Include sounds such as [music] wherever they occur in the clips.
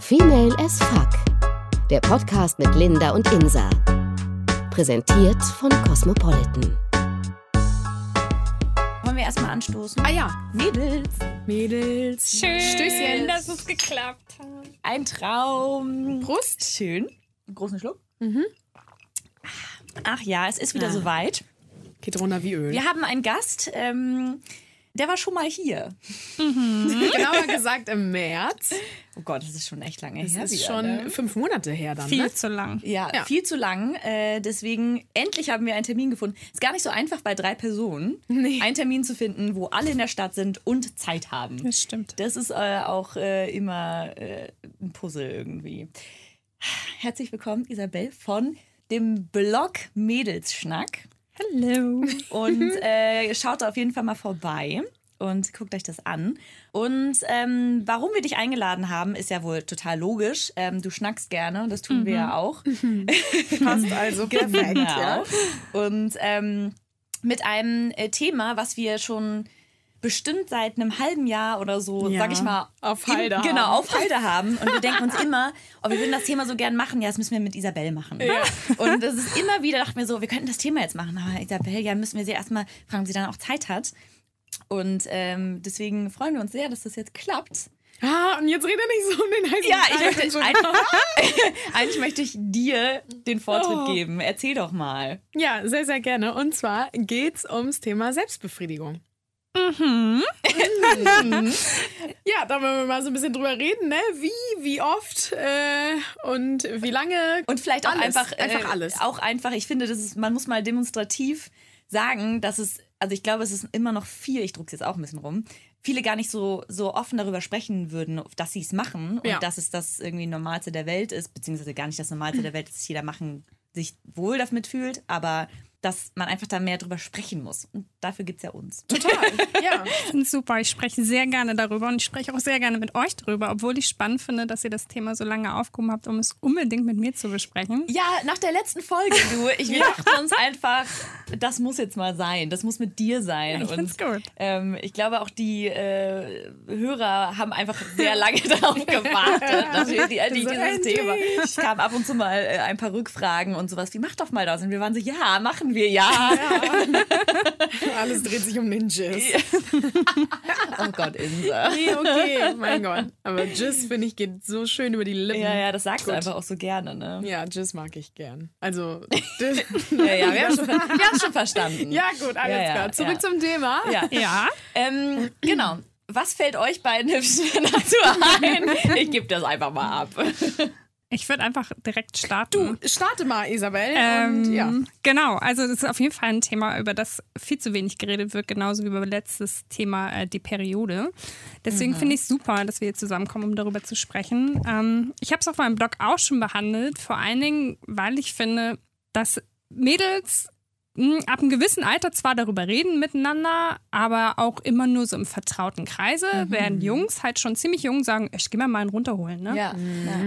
Female as Fuck. Der Podcast mit Linda und Insa. Präsentiert von Cosmopolitan. Wollen wir erstmal anstoßen? Ah ja, Mädels, Mädels. Schön, Stößchen. dass es geklappt hat. ein Traum. Prost. Schön. Einen großen Schluck. Ach ja, es ist wieder Ah. soweit. Geht runter wie Öl. Wir haben einen Gast, ähm, der war schon mal hier. [laughs] Genauer gesagt im März. Oh Gott, das ist schon echt lange Das her. ist wieder, schon ne? fünf Monate her dann. Viel Ne? zu lang. Ja, Ja. viel zu lang. Äh, deswegen, endlich haben wir einen Termin gefunden. Ist gar nicht so einfach bei drei Personen, Nee. einen Termin zu finden, wo alle in der Stadt sind und Zeit haben. Das stimmt. Das ist äh, auch äh, immer äh, ein Puzzle irgendwie. Herzlich willkommen, Isabel, von dem Blog Mädelsschnack. Hallo. [laughs] Und äh, schaut da auf jeden Fall mal vorbei und guckt euch das an. Und ähm, warum wir dich eingeladen haben, ist ja wohl total logisch. Ähm, du schnackst gerne, das tun wir ja auch. [laughs] Passt also [laughs] perfekt. ja. Genau. Und ähm, mit einem äh, Thema, was wir schon bestimmt seit einem halben Jahr oder so, Ja, sag ich mal, auf im- Halde Genau, haben. auf Halde [laughs] haben. Und wir denken uns immer, oh, wir würden das Thema so gern machen, ja, das müssen wir mit Isabel machen. Und das ist immer wieder, dachten wir so, wir könnten das Thema jetzt machen, aber Isabel, ja, müssen wir sie erstmal fragen, ob sie dann auch Zeit hat. Und ähm, deswegen freuen wir uns sehr, dass das jetzt klappt. Ah, und jetzt rede nicht so um den heißen Ja, ich möchte, Schon- eigentlich, [laughs] eigentlich möchte ich dir den Vortritt Oh. geben. Erzähl doch mal. Ja, sehr, sehr gerne. Und zwar geht's ums Thema Selbstbefriedigung. Mhm. ja, da wollen wir mal so ein bisschen drüber reden, ne? Wie, wie oft äh, und wie lange. Und vielleicht auch Alles, einfach, einfach äh, alles. Auch einfach, ich finde, das ist, man muss mal demonstrativ sagen, dass es, also ich glaube, es ist immer noch viel, ich druck's jetzt auch ein bisschen rum, viele gar nicht so, so offen darüber sprechen würden, dass sie es machen und Ja. dass es das irgendwie Normalste der Welt ist, beziehungsweise gar nicht das Normalste der Welt, dass jeder machen, sich wohl damit fühlt, aber dass man einfach da mehr drüber sprechen muss. Und dafür gibt's ja uns. Total, [laughs] ja. Ich finde es super. Ich spreche sehr gerne darüber und ich spreche auch sehr gerne mit euch darüber, obwohl ich spannend finde, dass ihr das Thema so lange aufgehoben habt, um es unbedingt mit mir zu besprechen. Ja, nach der letzten Folge, du, ich [laughs] wir dachten uns einfach, das muss jetzt mal sein, das muss mit dir sein. Ja, ich find's gut. Ähm, ich glaube auch die äh, Hörer haben einfach [laughs] sehr lange darauf gewartet, dass wir die, So, dieses. Thema. Es kam ab und zu mal äh, ein paar Rückfragen und sowas. Wie macht doch mal das? Und wir waren so, ja, machen wir, ja. [laughs] Alles dreht sich um den Jizz. Oh Gott, Insa. Nee, okay, mein Gott. Aber Jizz, finde ich, geht so schön über die Lippen. Ja, ja, das sagst du Gut. einfach auch so gerne, ne? Ja, Jizz mag ich gern. Also, [laughs] Ja, ja, wir haben schon, wir haben schon verstanden. ja gut, alles Ja, ja, klar. Zurück ja. zum Thema. ja. Ja. Ähm, genau. Was fällt euch beiden hübschen dazu ein? Ich gebe das einfach mal ab. Ich würde einfach direkt starten. Starte mal, Isabel. Ähm, und ja. Genau, also das ist auf jeden Fall ein Thema, über das viel zu wenig geredet wird, genauso wie über letztes Thema äh, die Periode. Deswegen finde ich es super, dass wir hier zusammenkommen, um darüber zu sprechen. Ähm, ich habe es auf meinem Blog auch schon behandelt, vor allen Dingen, weil ich finde, dass Mädels ab einem gewissen Alter zwar darüber reden miteinander, aber auch immer nur so im vertrauten Kreise, während Jungs halt schon ziemlich jung sagen, ich gehe mir mal einen runterholen. Ne? Ja.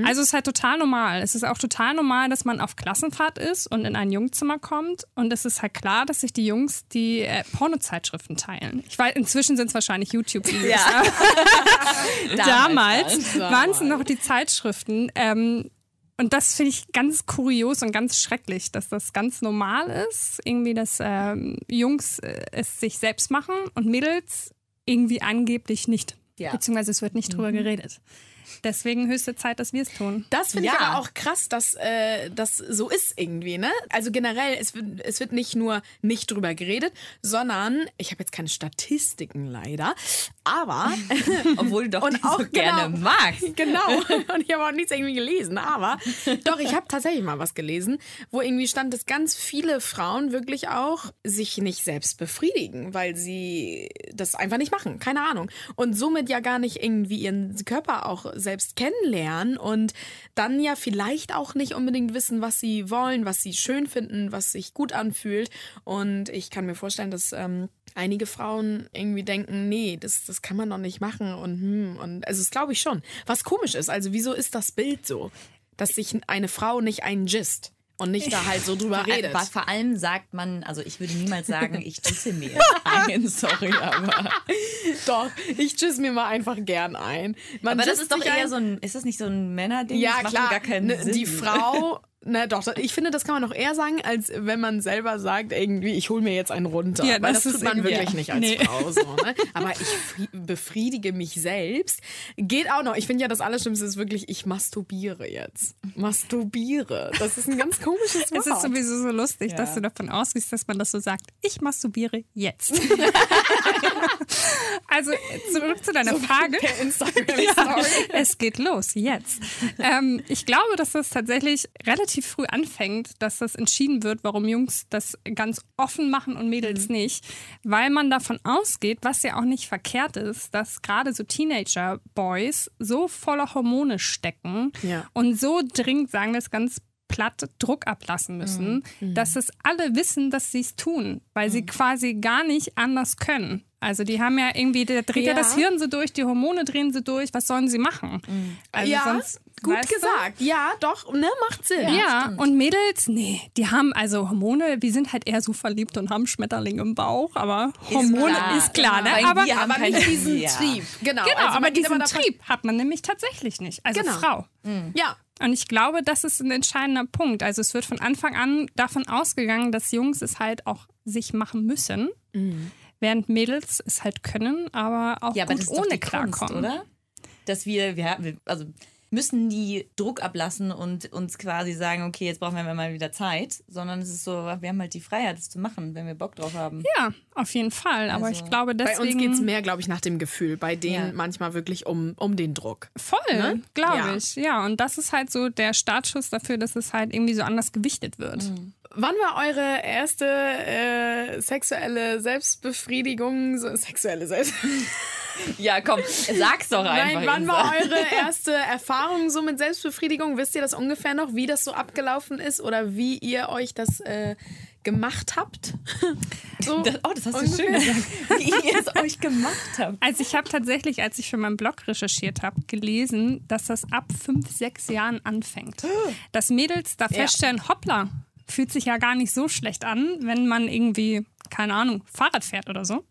Also es ist halt total normal. Es ist auch total normal, dass man auf Klassenfahrt ist und in ein Jungzimmer kommt. Und es ist halt klar, dass sich die Jungs die äh, Pornozeitschriften teilen. Ich weiß, inzwischen sind es wahrscheinlich YouTube-Videos. Ja. [laughs] Damals, dann. waren es noch die Zeitschriften. Ähm, und das finde ich ganz kurios und ganz schrecklich, dass das ganz normal ist. Irgendwie, dass ähm, Jungs äh, es sich selbst machen und Mädels irgendwie angeblich nicht. Ja. Beziehungsweise es wird nicht drüber geredet. Deswegen höchste Zeit, dass wir es tun. Das finde ich Ja. aber auch krass, dass äh, das so ist irgendwie, ne? Also generell, es wird, es wird nicht nur nicht drüber geredet, sondern, ich habe jetzt keine Statistiken leider, aber [laughs] Obwohl du doch Und die auch so gerne genau. magst. [laughs] Genau. Und ich habe auch nichts irgendwie gelesen. Aber doch, ich habe tatsächlich mal was gelesen, wo irgendwie stand, dass ganz viele Frauen wirklich auch sich nicht selbst befriedigen, weil sie das einfach nicht machen. Keine Ahnung. Und somit ja gar nicht irgendwie ihren Körper auch selbst kennenlernen und dann ja vielleicht auch nicht unbedingt wissen, was sie wollen, was sie schön finden, was sich gut anfühlt. Und ich kann mir vorstellen, dass ähm, einige Frauen irgendwie denken, nee, das, das kann man doch nicht machen und hm, und also das glaube ich schon. Was komisch ist, also wieso ist das Bild so, dass sich eine Frau nicht einen gisst? Und nicht da halt so drüber redet. Aber vor allem sagt man, also ich würde niemals sagen, ich tschüsse mir [laughs] ein, sorry, aber. [laughs] Doch, ich tschüss mir mal einfach gern ein. Man Aber das ist doch eher ein- so ein, ist das nicht so ein Männerding? Ja, das macht klar. gar keinen ne, Sinn. Die Frau, na doch, ich finde, das kann man noch eher sagen, als wenn man selber sagt, irgendwie, ich hole mir jetzt einen runter. Ja, Weil das das, ist tut man wirklich ja. nicht als Nee. Frau so. Ne? Aber ich fri- befriedige mich selbst. Geht auch noch. Ich finde ja, das Allerschlimmste ist wirklich, ich masturbiere jetzt. Masturbiere. Das ist ein ganz komisches Wort. Es ist sowieso so lustig, Ja. dass du davon ausgehst, dass man das so sagt. Ich masturbiere jetzt. [laughs] also zurück zu deiner Frage. Per Instagram-Story. Es geht los, jetzt. Ähm, ich glaube, dass das tatsächlich relativ früh anfängt, dass das entschieden wird, warum Jungs das ganz offen machen und Mädels Mhm. nicht. Weil man davon ausgeht, was ja auch nicht verkehrt ist, dass gerade so Teenager-Boys so voller Hormone stecken Ja. und so dringend, sagen wir es ganz platt, Druck ablassen müssen, Mhm. dass es alle wissen, dass sie es tun, weil sie quasi gar nicht anders können. Also die haben ja irgendwie, da dreht ja. Ja. das Hirn so durch, die Hormone drehen so durch, was sollen sie machen? Also ja, sonst, gut weißt du? gesagt. Ja, doch, ne, macht Sinn. Ja, und Mädels, nee, die haben also Hormone, wir sind halt eher so verliebt und haben Schmetterlinge im Bauch, aber Hormone klar. ist klar, ne? Weil Aber, Aber keine- nicht diesen [laughs] Ja. Trieb. Genau, genau, also aber diesen Trieb hat man nämlich tatsächlich nicht, also Genau. Frau. Ja, Und ich glaube, das ist ein entscheidender Punkt. Also es wird von Anfang an davon ausgegangen, dass Jungs es halt auch sich machen müssen, während Mädels es halt können, aber auch Ja, aber gut doch ohne Kunst, klarkommen. oder? Dass wir, wir, wir, also müssen die Druck ablassen und uns quasi sagen, okay, jetzt brauchen wir mal wieder Zeit, sondern es ist so, wir haben halt die Freiheit, das zu machen, wenn wir Bock drauf haben. Ja, auf jeden Fall. Aber Also, ich glaube, bei deswegen uns geht es mehr, glaube ich, nach dem Gefühl. Bei denen Ja. manchmal wirklich um, um den Druck. voll, Ne? glaube Ja. ich. Ja, und das ist halt so der Startschuss dafür, dass es halt irgendwie so anders gewichtet wird. Mhm. Wann war eure erste äh, sexuelle Selbstbefriedigung? So, sexuelle Selbst [laughs] Ja, komm, sag's doch einfach. Nein, wann war eure erste Erfahrung so mit Selbstbefriedigung? Wisst ihr das ungefähr noch, wie das so abgelaufen ist oder wie ihr euch das äh, gemacht habt? [laughs] So, Das, oh, das hast du ungefähr. schön gesagt, wie [laughs] ihr es euch gemacht habt. Also ich habe tatsächlich, als ich für meinen Blog recherchiert habe, gelesen, dass das ab fünf, sechs Jahren anfängt. Dass Mädels da feststellen, hoppla, fühlt sich ja gar nicht so schlecht an, wenn man irgendwie, keine Ahnung, Fahrrad fährt oder so.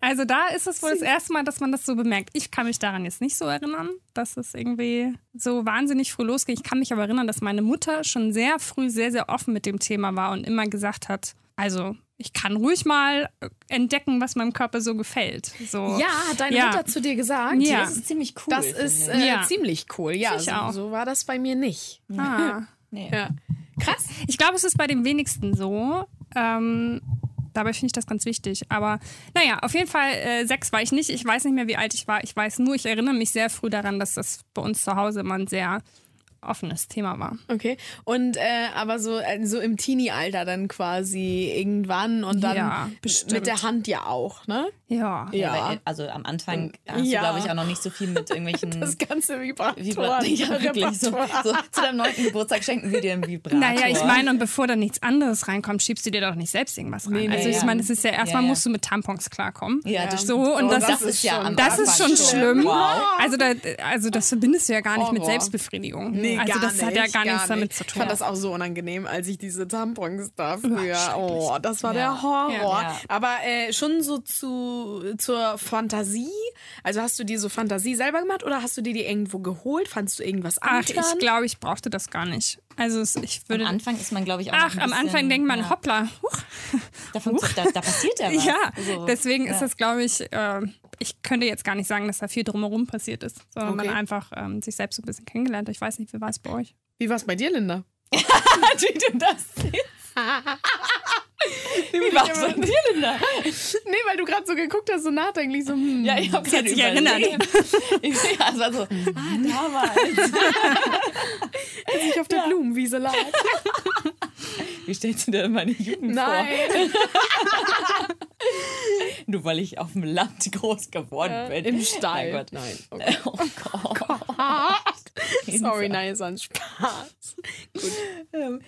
Also da ist es wohl das erste Mal, dass man das so bemerkt. Ich kann mich daran jetzt nicht so erinnern, dass es irgendwie so wahnsinnig früh losging. Ich kann mich aber erinnern, dass meine Mutter schon sehr früh sehr, sehr offen mit dem Thema war und immer gesagt hat, also ich kann ruhig mal entdecken, was meinem Körper so gefällt. So. Ja, hat deine Ja. Mutter zu dir gesagt? Ja. Das ist ziemlich cool. Das ist äh, Ja. ziemlich cool. Ja, Ich so, auch. so war das bei mir nicht. Ah. [laughs] nee. Ja. Krass. Ich glaube, es ist bei den wenigsten so. Ähm, dabei finde ich das ganz wichtig. Aber naja, auf jeden Fall äh, sechs war ich nicht. Ich weiß nicht mehr, wie alt ich war. Ich weiß nur, ich erinnere mich sehr früh daran, dass das bei uns zu Hause immer ein sehr offenes Thema war. Okay. Und äh, aber so, äh, so im Teenie-Alter dann quasi irgendwann und dann Ja, mit der Hand ja auch, ne? Ja. Ja. Weil, also am Anfang hast Ja. du, glaube ich, auch noch nicht so viel mit irgendwelchen [laughs] Das ganze Vibrator. Vibra [laughs] ja, wirklich so, so. Zu deinem neunten Geburtstag schenken wir dir einen Vibrator. Naja, ich meine, und bevor da nichts anderes reinkommt, schiebst du dir doch nicht selbst irgendwas rein. Nee, nee, also ich ja. meine, es ist ja erstmal Ja, ja. musst du mit Tampons klarkommen. ja, das So, und Oh, das, das ist, ist ja am das ist schon schon. schlimm. Wow. Also, da, also das verbindest du ja gar nicht mit Horror. Selbstbefriedigung. Nee, also gar das hat ja nicht, gar nichts nicht. damit zu Ich tun. fand das auch so unangenehm, als ich diese Tampons da früher. Oh, das war Ja. der Horror. Ja. Aber äh, schon so zu, zur Fantasie. Also hast du dir so Fantasie selber gemacht oder hast du dir die irgendwo geholt? Fandst du irgendwas Ach, an? ich glaube, ich brauchte das gar nicht. Also es, ich Am würde. Anfang ist man, glaube ich, auch Ach, ein am Anfang bisschen- denkt man, ja, hoppla, huch. Da, funkt- da, da passiert ja [laughs] was. Ja, So. deswegen ist das, glaube ich, äh, ich könnte jetzt gar nicht sagen, dass da viel drumherum passiert ist, sondern Okay. man einfach ähm, sich selbst so ein bisschen kennengelernt hat. Ich weiß nicht, wie war es bei euch? Wie war es bei dir, Linda? [laughs] Wie du das. Wie war es bei dir, Linda? Nee, weil du gerade so geguckt hast, so nachdenklich, so, hm. Ja, ich habe gerade erinnert. Ich, [laughs] ja, es war so, ah, damals. [laughs] als ich auf der Blumenwiese lag. Wie stellst du dir meine Jugend Nein. vor? [laughs] Nur weil ich auf dem Land [laughs] groß geworden bin. Im Stall. Mein Gott. Nein. Okay. Oh Gott. Sorry, nein, ist ein Spaß. Ähm,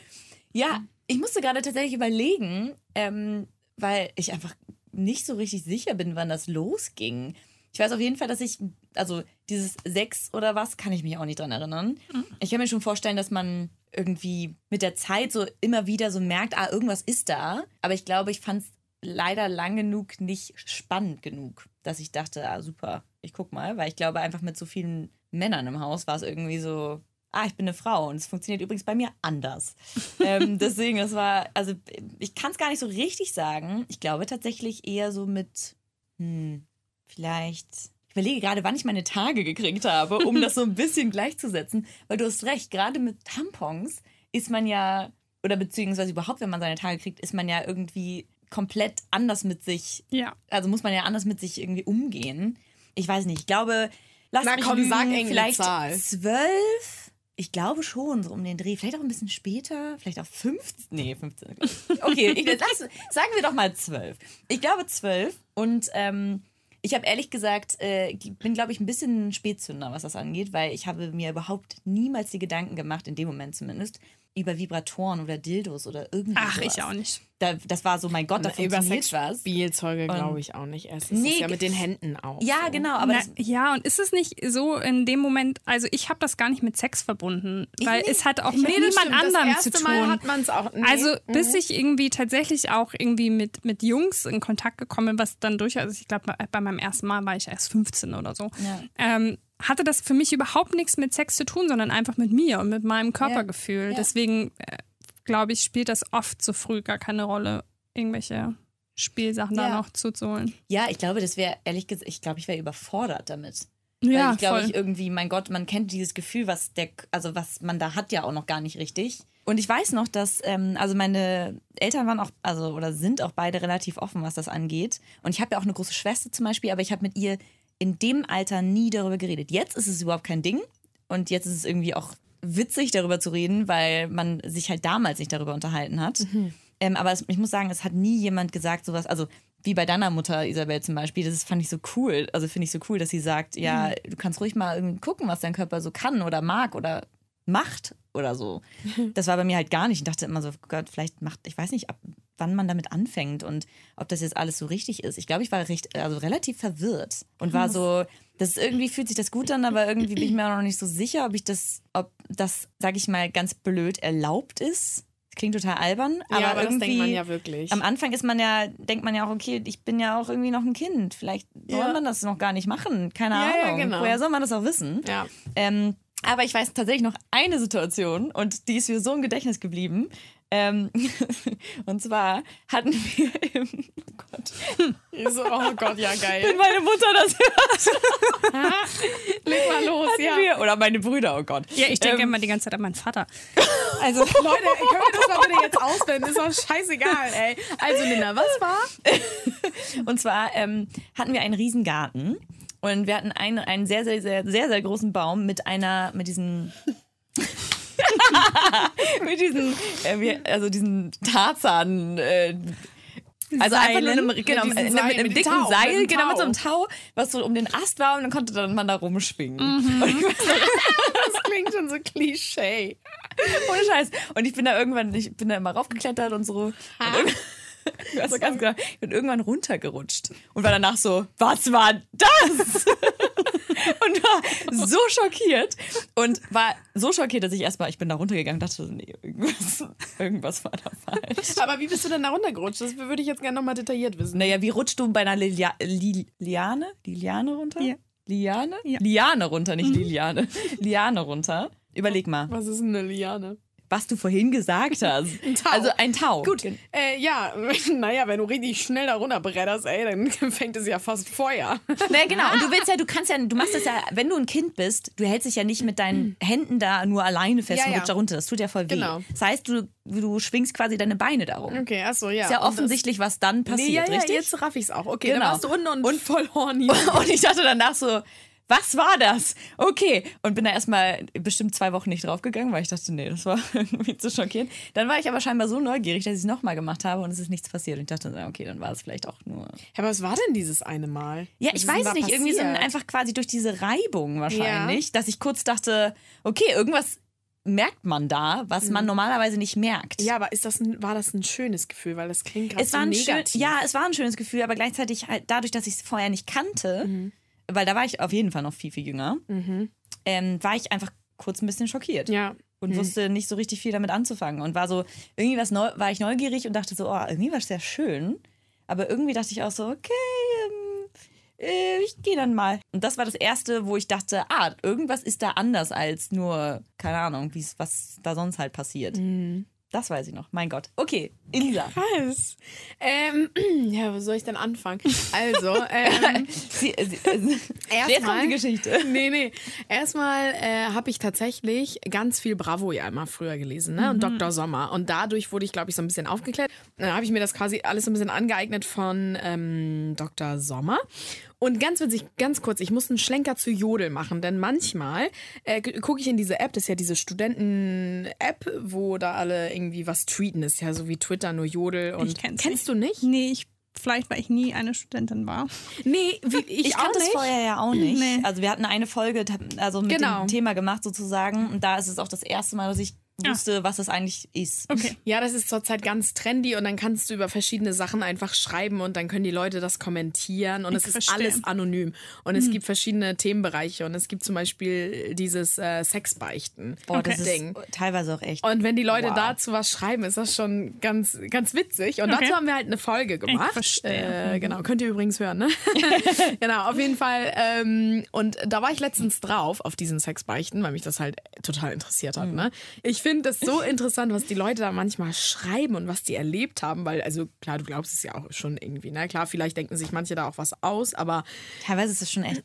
ja, ich musste gerade tatsächlich überlegen, ähm, weil ich einfach nicht so richtig sicher bin, wann das losging. Ich weiß auf jeden Fall, dass ich, also dieses Sechs oder was, kann ich mich auch nicht dran erinnern. Ich kann mir schon vorstellen, dass man irgendwie mit der Zeit so immer wieder so merkt, ah, irgendwas ist da. Aber ich glaube, ich fand es leider lang genug nicht spannend genug, dass ich dachte, ah, super, ich guck mal, weil ich glaube, einfach mit so vielen Männern im Haus war es irgendwie so, ah, ich bin eine Frau und es funktioniert übrigens bei mir anders. [laughs] ähm, deswegen, es war, also ich kann es gar nicht so richtig sagen. Ich glaube tatsächlich eher so mit, hm, vielleicht, ich überlege gerade, wann ich meine Tage gekriegt habe, um das so ein bisschen gleichzusetzen, weil du hast recht, gerade mit Tampons ist man ja, oder beziehungsweise überhaupt, wenn man seine Tage kriegt, ist man ja irgendwie komplett anders mit sich, Ja. also muss man ja anders mit sich irgendwie umgehen. Ich weiß nicht, ich glaube, lass Na mich komm, lügen, sag vielleicht zwölf. Ich glaube schon, so um den Dreh. Vielleicht auch ein bisschen später. Vielleicht auch 15. Nee, 15. Okay, [laughs] ich, lass, sagen wir doch mal zwölf. Ich glaube zwölf. Und ähm, ich habe ehrlich gesagt, äh, bin, glaube ich, ein bisschen Spätzünder, was das angeht, weil ich habe mir überhaupt niemals die Gedanken gemacht, in dem Moment zumindest, über Vibratoren oder Dildos oder irgendwas. Ach, ich auch nicht. Da, das war so, mein Gott, da Über funktioniert was. Spielzeuge glaube ich auch nicht. Es ist Nee, ja mit den Händen auch. Ja, so. genau, aber Na, ja, und ist es nicht so in dem Moment, also ich habe das gar nicht mit Sex verbunden, weil es hat auch mit niemand stimmt. anderem das zu tun. Mal hat man es auch. Nee. Also Mhm. bis ich irgendwie tatsächlich auch irgendwie mit, mit Jungs in Kontakt gekommen bin, was dann durchaus, also ich glaube, bei, meinem ersten Mal war ich erst 15 oder so, Ja. ähm, hatte das für mich überhaupt nichts mit Sex zu tun, sondern einfach mit mir und mit meinem Körpergefühl. Ja. Deswegen äh, glaube ich, spielt das oft so früh gar keine Rolle, irgendwelche Spielsachen da Ja. noch zuzuholen. ja, ich glaube, das wäre, ehrlich gesagt, ich glaube, ich wäre überfordert damit. Ja, Weil ich glaube, ich irgendwie, mein Gott, man kennt dieses Gefühl, was der, also was man da hat, ja auch noch gar nicht richtig. Und ich weiß noch, dass, ähm, also meine Eltern waren auch, also oder sind auch beide relativ offen, was das angeht. Und ich habe ja auch eine große Schwester zum Beispiel, aber ich habe mit ihr in dem Alter nie darüber geredet. Jetzt ist es überhaupt kein Ding. Und jetzt ist es irgendwie auch witzig, darüber zu reden, weil man sich halt damals nicht darüber unterhalten hat. Ähm, aber es, ich muss sagen, es hat nie jemand gesagt, sowas, also wie bei deiner Mutter Isabel zum Beispiel, das fand ich so cool. Also finde ich so cool, dass sie sagt, ja, du kannst ruhig mal gucken, was dein Körper so kann oder mag oder macht oder so. [laughs] Das war bei mir halt gar nicht. Ich dachte immer so, Gott, vielleicht macht, ich weiß nicht, ab wann man damit anfängt und ob das jetzt alles so richtig ist. Ich glaube, ich war recht, also relativ verwirrt und war so, das ist irgendwie fühlt sich das gut an, aber irgendwie bin ich mir auch noch nicht so sicher, ob ich das, ob das, sag ich mal, ganz blöd erlaubt ist. Klingt total albern, aber, ja, aber das irgendwie denkt man ja wirklich. am Anfang ist man ja, denkt man ja auch, okay, ich bin ja auch irgendwie noch ein Kind. Vielleicht soll Ja. man das noch gar nicht machen. Keine Ja, ja, Ahnung. genau. Woher soll man das auch wissen? ja. Ähm, aber ich weiß tatsächlich noch eine Situation und die ist mir so im Gedächtnis geblieben. Ähm, [laughs] und zwar hatten wir im, oh Gott, Ich so, oh Gott, ja geil. wenn meine Mutter das hört, [laughs] Leg mal los, hatten ja. wir, oder meine Brüder, oh Gott. Ja, ich denke Ähm, immer die ganze Zeit an meinen Vater. [laughs] Also, Leute, können wir das mal bitte jetzt ausblenden? Ist doch scheißegal, ey. Also, Linda, was war? Und zwar ähm, hatten wir einen riesen Garten und wir hatten einen, einen sehr, sehr, sehr, sehr, sehr großen Baum mit einer, mit diesen. [laughs] mit diesen, äh, also diesen Tarzan. Äh, also einfach nur einem, genau, Mit mit, diesen mit, Seil- einem dicken Tau, Seil, mit genau, mit so einem Tau. Was so um den Ast war und dann konnte dann man da rumschwingen. Mhm. [laughs] Das klingt schon so Klischee. Ohne Scheiß. Und ich bin da irgendwann, ich bin da immer raufgeklettert und so. Und irgendwann- [laughs] also ganz genau, ich bin irgendwann runtergerutscht und war danach so, was war das? [laughs] und war so schockiert und war so schockiert, dass ich erstmal, ich bin da runtergegangen und dachte, so, nee, irgendwas, irgendwas war da falsch. Aber wie bist du denn da runtergerutscht? Das würde ich jetzt gerne nochmal detailliert wissen. Naja, wie rutschst du bei einer Lilia Li Liane? Die Liane runter? Ja. Liane? Ja. Liane runter, nicht Liliane. Liane runter. Überleg mal, Was ist denn eine Liane? Was du vorhin gesagt hast. [laughs] Tau. Also ein Tau. Gut, äh, ja, [laughs] naja, wenn du richtig schnell da runterbretterst, ey, dann [laughs] fängt es ja fast Feuer. Na genau, und du willst ja, du kannst ja, du machst das ja, wenn du ein Kind bist, du hältst dich ja nicht mit deinen Händen da nur alleine fest Ja, und ja. rutscht da runter. Das tut ja voll weh. Genau. Das heißt, du, du schwingst quasi deine Beine darum. Okay, achso, ja. Ist ja Und offensichtlich, was dann passiert, Nee, ja, ja, richtig? jetzt raff ich's auch. Okay, Genau. dann warst du unten und, voll horny. Und ich dachte danach so, was war das? Okay. Und bin da erstmal bestimmt zwei Wochen nicht draufgegangen, weil ich dachte, nee, das war [laughs] irgendwie zu schockierend. Dann war ich aber scheinbar so neugierig, dass ich es nochmal gemacht habe und es ist nichts passiert. Und ich dachte, okay, dann war es vielleicht auch nur. Ja, aber was war denn dieses eine Mal? Ja, Was ich weiß nicht, irgendwie so passiert? einfach quasi durch diese Reibung wahrscheinlich, dass ich kurz dachte, okay, irgendwas merkt man da, was man normalerweise nicht merkt. Mhm. Ja, aber ist das ein, war das ein schönes Gefühl? Weil das klingt gerade so ein schön, negativ. ja, es war ein schönes Gefühl, aber gleichzeitig halt dadurch, dass ich es vorher nicht kannte, weil da war ich auf jeden Fall noch viel, viel jünger, ähm, war ich einfach kurz ein bisschen schockiert. Ja. und wusste nicht so richtig viel damit anzufangen und war so irgendwie was neu, war ich neugierig und dachte so, oh, irgendwie war es sehr schön, aber irgendwie dachte ich auch so, okay, ähm, äh, ich gehe dann mal. Und das war das erste, wo ich dachte, ah, irgendwas ist da anders als nur keine Ahnung, wie's was da sonst halt passiert. Das weiß ich noch. Mein Gott. Okay, Insa. Was? Ähm, [clears throat] ja, wo soll ich denn anfangen? Also, [laughs] ähm, Sie, äh, sie, jetzt kommt die Geschichte. [laughs] Nee, nee. Erstmal äh, habe ich tatsächlich ganz viel Bravo ja immer früher gelesen, ne? Und Dr. Sommer. Und dadurch wurde ich, glaube ich, so ein bisschen aufgeklärt. Dann habe ich mir das quasi alles so ein bisschen angeeignet von ähm, Dr. Sommer. Und ganz witzig, ganz kurz, ich muss einen Schlenker zu Jodel machen, denn manchmal äh, gucke ich in diese App, das ist ja diese Studenten-App, wo da alle irgendwie was tweeten, das ist ja so wie Twitter, nur Jodel und Ich kenn's kennst nicht. du nicht? Nee, ich, vielleicht, weil ich nie eine Studentin war. Nee, wie, [laughs] ich, Ich auch kannte es vorher ja auch nicht. Nee. Also wir hatten eine Folge also mit Genau. dem Thema gemacht sozusagen und da ist es auch das erste Mal, dass ich wusste, was das eigentlich ist. Okay. Ja, das ist zurzeit ganz trendy und dann kannst du über verschiedene Sachen einfach schreiben und dann können die Leute das kommentieren und Ich es ist verstehe. alles anonym. Und es gibt verschiedene Themenbereiche und es gibt zum Beispiel dieses äh, Sexbeichten. Boah, das Ding. ist teilweise auch echt. Und wenn die Leute Wow. dazu was schreiben, ist das schon ganz, ganz witzig. Und Okay. dazu haben wir halt eine Folge gemacht. verstehe. Äh, genau, könnt ihr übrigens hören, ne? [laughs] genau, auf jeden Fall. Ähm, und da war ich letztens drauf auf diesen Sexbeichten, weil mich das halt total interessiert hat. Ne? Ich finde das so interessant, was die Leute da manchmal schreiben und was die erlebt haben, weil, also klar, du glaubst es ja auch schon irgendwie. Ne? Klar, vielleicht denken sich manche da auch was aus, aber Teilweise ist es schon echt.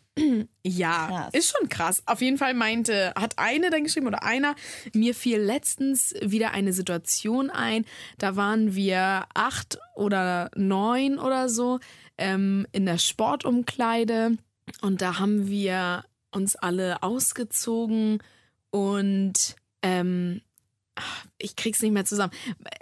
ja, Krass. ist schon krass. Auf jeden Fall meinte, hat eine dann geschrieben oder einer, mir fiel letztens wieder eine Situation ein. Da waren wir acht oder neun oder so ähm, in der Sportumkleide und da haben wir uns alle ausgezogen und ähm, ich krieg's nicht mehr zusammen.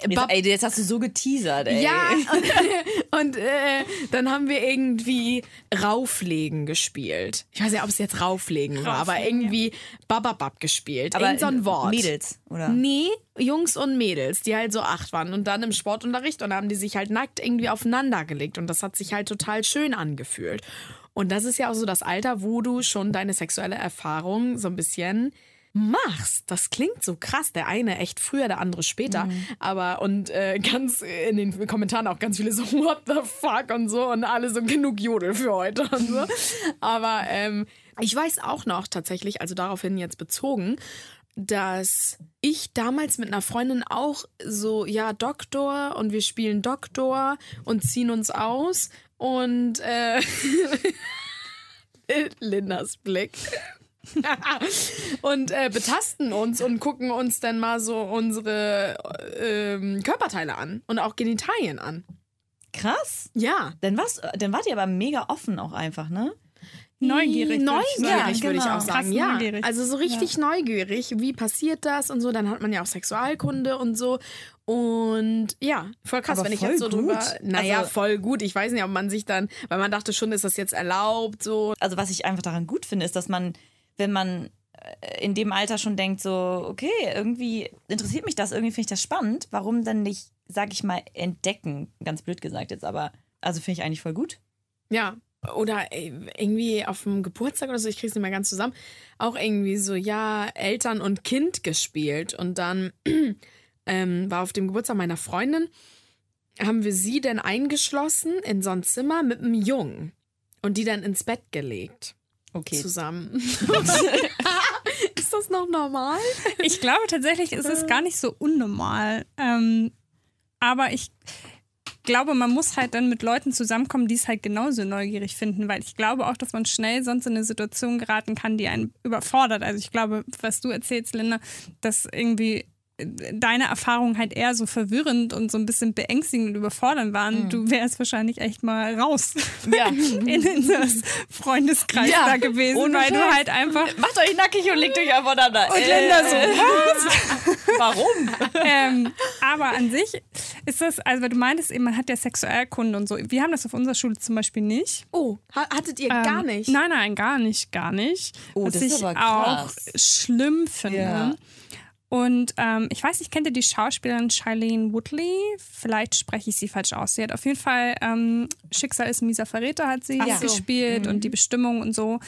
Jetzt, ey, jetzt hast du so geteasert, ey. Ja, [laughs] und, und äh, dann haben wir irgendwie Rauflegen gespielt. Ich weiß ja, ob es jetzt Rauflegen war, aber Rauflegen, irgendwie Bababab gespielt. Aber Irgend so ein Wort. Mädels, oder? Nee, Jungs und Mädels, die halt so acht waren und dann im Sportunterricht und da haben die sich halt nackt irgendwie aufeinander gelegt und das hat sich halt total schön angefühlt. Und das ist ja auch so das Alter, wo du schon deine sexuelle Erfahrung so ein bisschen machst. Das klingt so krass. Der eine echt früher, der andere später. Aber und äh, ganz in den Kommentaren auch ganz viele so, [laughs] what the fuck und so und alle so genug Jodel für heute und so. Aber ähm, ich weiß auch noch tatsächlich, also daraufhin jetzt bezogen, dass ich damals mit einer Freundin auch so, ja, Doktor und wir spielen Doktor und ziehen uns aus und äh, [laughs] Lindas Blick. [laughs] und äh, betasten uns und gucken uns dann mal so unsere ähm, Körperteile an und auch Genitalien an. Krass. Ja. Dann, war's, dann wart ihr aber mega offen auch einfach, ne? Neugierig. ich. Neugierig, würde ich genau. auch sagen. Krass Ja, neugierig. also so richtig neugierig. Wie passiert das und so? Dann hat man ja auch Sexualkunde und so. Und ja, voll krass, Aber wenn ich voll jetzt so gut. drüber. Naja, Also- voll gut. Ich weiß nicht, ob man sich dann, weil man dachte schon, ist das jetzt erlaubt, so. Also was ich einfach daran gut finde, ist, dass man, wenn man äh, in dem Alter schon denkt, so, okay, irgendwie interessiert mich das, irgendwie finde ich das spannend, warum dann nicht, sag ich mal, entdecken? Ganz blöd gesagt jetzt, aber also finde ich eigentlich voll gut. Ja. Oder ey, irgendwie auf dem Geburtstag oder so, ich krieg's nicht mehr ganz zusammen, auch irgendwie so, ja, Eltern und Kind gespielt. Und dann [clears throat] ähm, war auf dem Geburtstag meiner Freundin, haben wir sie dann eingeschlossen in so ein Zimmer mit einem Jungen und die dann ins Bett gelegt. Okay. Zusammen. [laughs] Ist das noch normal? Ich glaube tatsächlich ist es gar nicht so unnormal. Ähm, aber ich glaube, man muss halt dann mit Leuten zusammenkommen, die es halt genauso neugierig finden, weil ich glaube auch, dass man schnell sonst in eine Situation geraten kann, die einen überfordert. Also ich glaube, was du erzählst, Linda, dass irgendwie deine Erfahrungen halt eher so verwirrend und so ein bisschen beängstigend und überfordernd waren. Du wärst wahrscheinlich echt mal raus Ja. [laughs] in unseres Freundeskreis Ja, da gewesen, ohne weil du halt einfach Macht euch nackig und legt euch aufeinander. und Linda so, was? [laughs] Warum? ähm, aber an sich ist das, also weil du meintest eben, man hat ja Sexualkunde und so. Wir haben das auf unserer Schule zum Beispiel nicht. Oh, ha- hattet ihr Ähm, gar nicht? Nein, nein, gar nicht, gar nicht. Oh, Was das ist ich aber auch krass. schlimm finde. Ja. Und ähm, ich weiß nicht, kennt ihr die Schauspielerin Shailene Woodley? Vielleicht spreche ich sie falsch aus. Sie hat auf jeden Fall ähm, Schicksal ist mieser Verräter hat sie so. gespielt und die Bestimmung und so.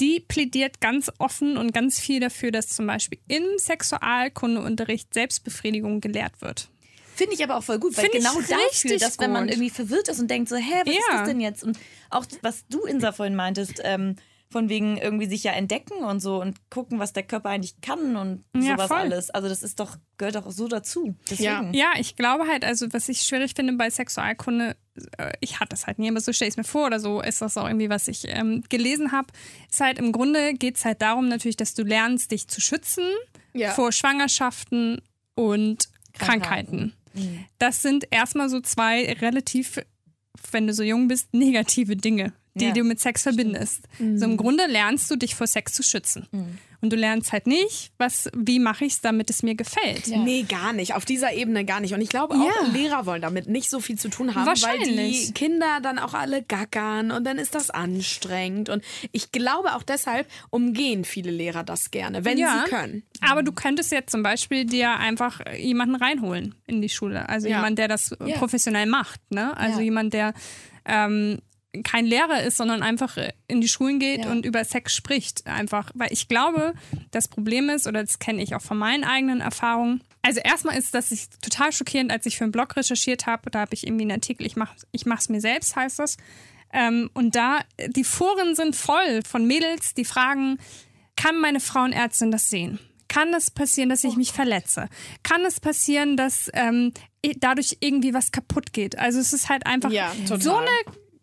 die plädiert ganz offen und ganz viel dafür, dass zum Beispiel im Sexualkundeunterricht Selbstbefriedigung gelehrt wird. Finde ich aber auch voll gut, weil Find genau dafür, richtig dass wenn man irgendwie verwirrt ist und denkt so, hä, was ist Ja. das denn jetzt? Und auch was du, Insa, vorhin meintest, ähm, von wegen irgendwie sich ja entdecken und so und gucken, was der Körper eigentlich kann und Ja, sowas voll. alles. Also das ist doch, gehört doch so dazu. Deswegen. Ja, ich glaube halt, also was ich schwierig finde bei Sexualkunde, äh, ich hatte das halt nie, aber so stelle ich es mir vor oder so ist das auch irgendwie, was ich ähm, gelesen habe, ist halt im Grunde geht es halt darum natürlich, dass du lernst, dich zu schützen Ja. vor Schwangerschaften und Krankheiten. Krankheiten. Das sind erstmal so zwei relativ, wenn du so jung bist, [laughs] negative Dinge, die Ja. du mit Sex verbindest. So im Grunde lernst du dich vor Sex zu schützen. Und du lernst halt nicht, was, wie mache ich es, damit es mir gefällt. Nee, gar nicht. Auf dieser Ebene gar nicht. Und ich glaube auch, Ja. Lehrer wollen damit nicht so viel zu tun haben, weil die. Kinder dann auch alle gackern und dann ist das anstrengend. Und ich glaube auch deshalb umgehen viele Lehrer das gerne, wenn Ja. sie können. Aber du könntest jetzt zum Beispiel dir einfach jemanden reinholen in die Schule. Also Ja. jemand, der das Ja. professionell macht. Ne? Also Ja. jemand, der ähm, kein Lehrer ist, sondern einfach in die Schulen geht Ja. und über Sex spricht. Einfach, weil ich glaube, das Problem ist, oder das kenne ich auch von meinen eigenen Erfahrungen. Also erstmal ist das ich, total schockierend, als ich für einen Blog recherchiert habe. Da habe ich irgendwie einen Artikel, ich mache ich mach's mir selbst, heißt das. Ähm, und da, die Foren sind voll von Mädels, die fragen, kann meine Frauenärztin das sehen? Kann es passieren, dass ich mich verletze? Kann es passieren, dass ähm, dadurch irgendwie was kaputt geht? Also es ist halt einfach Ja, so eine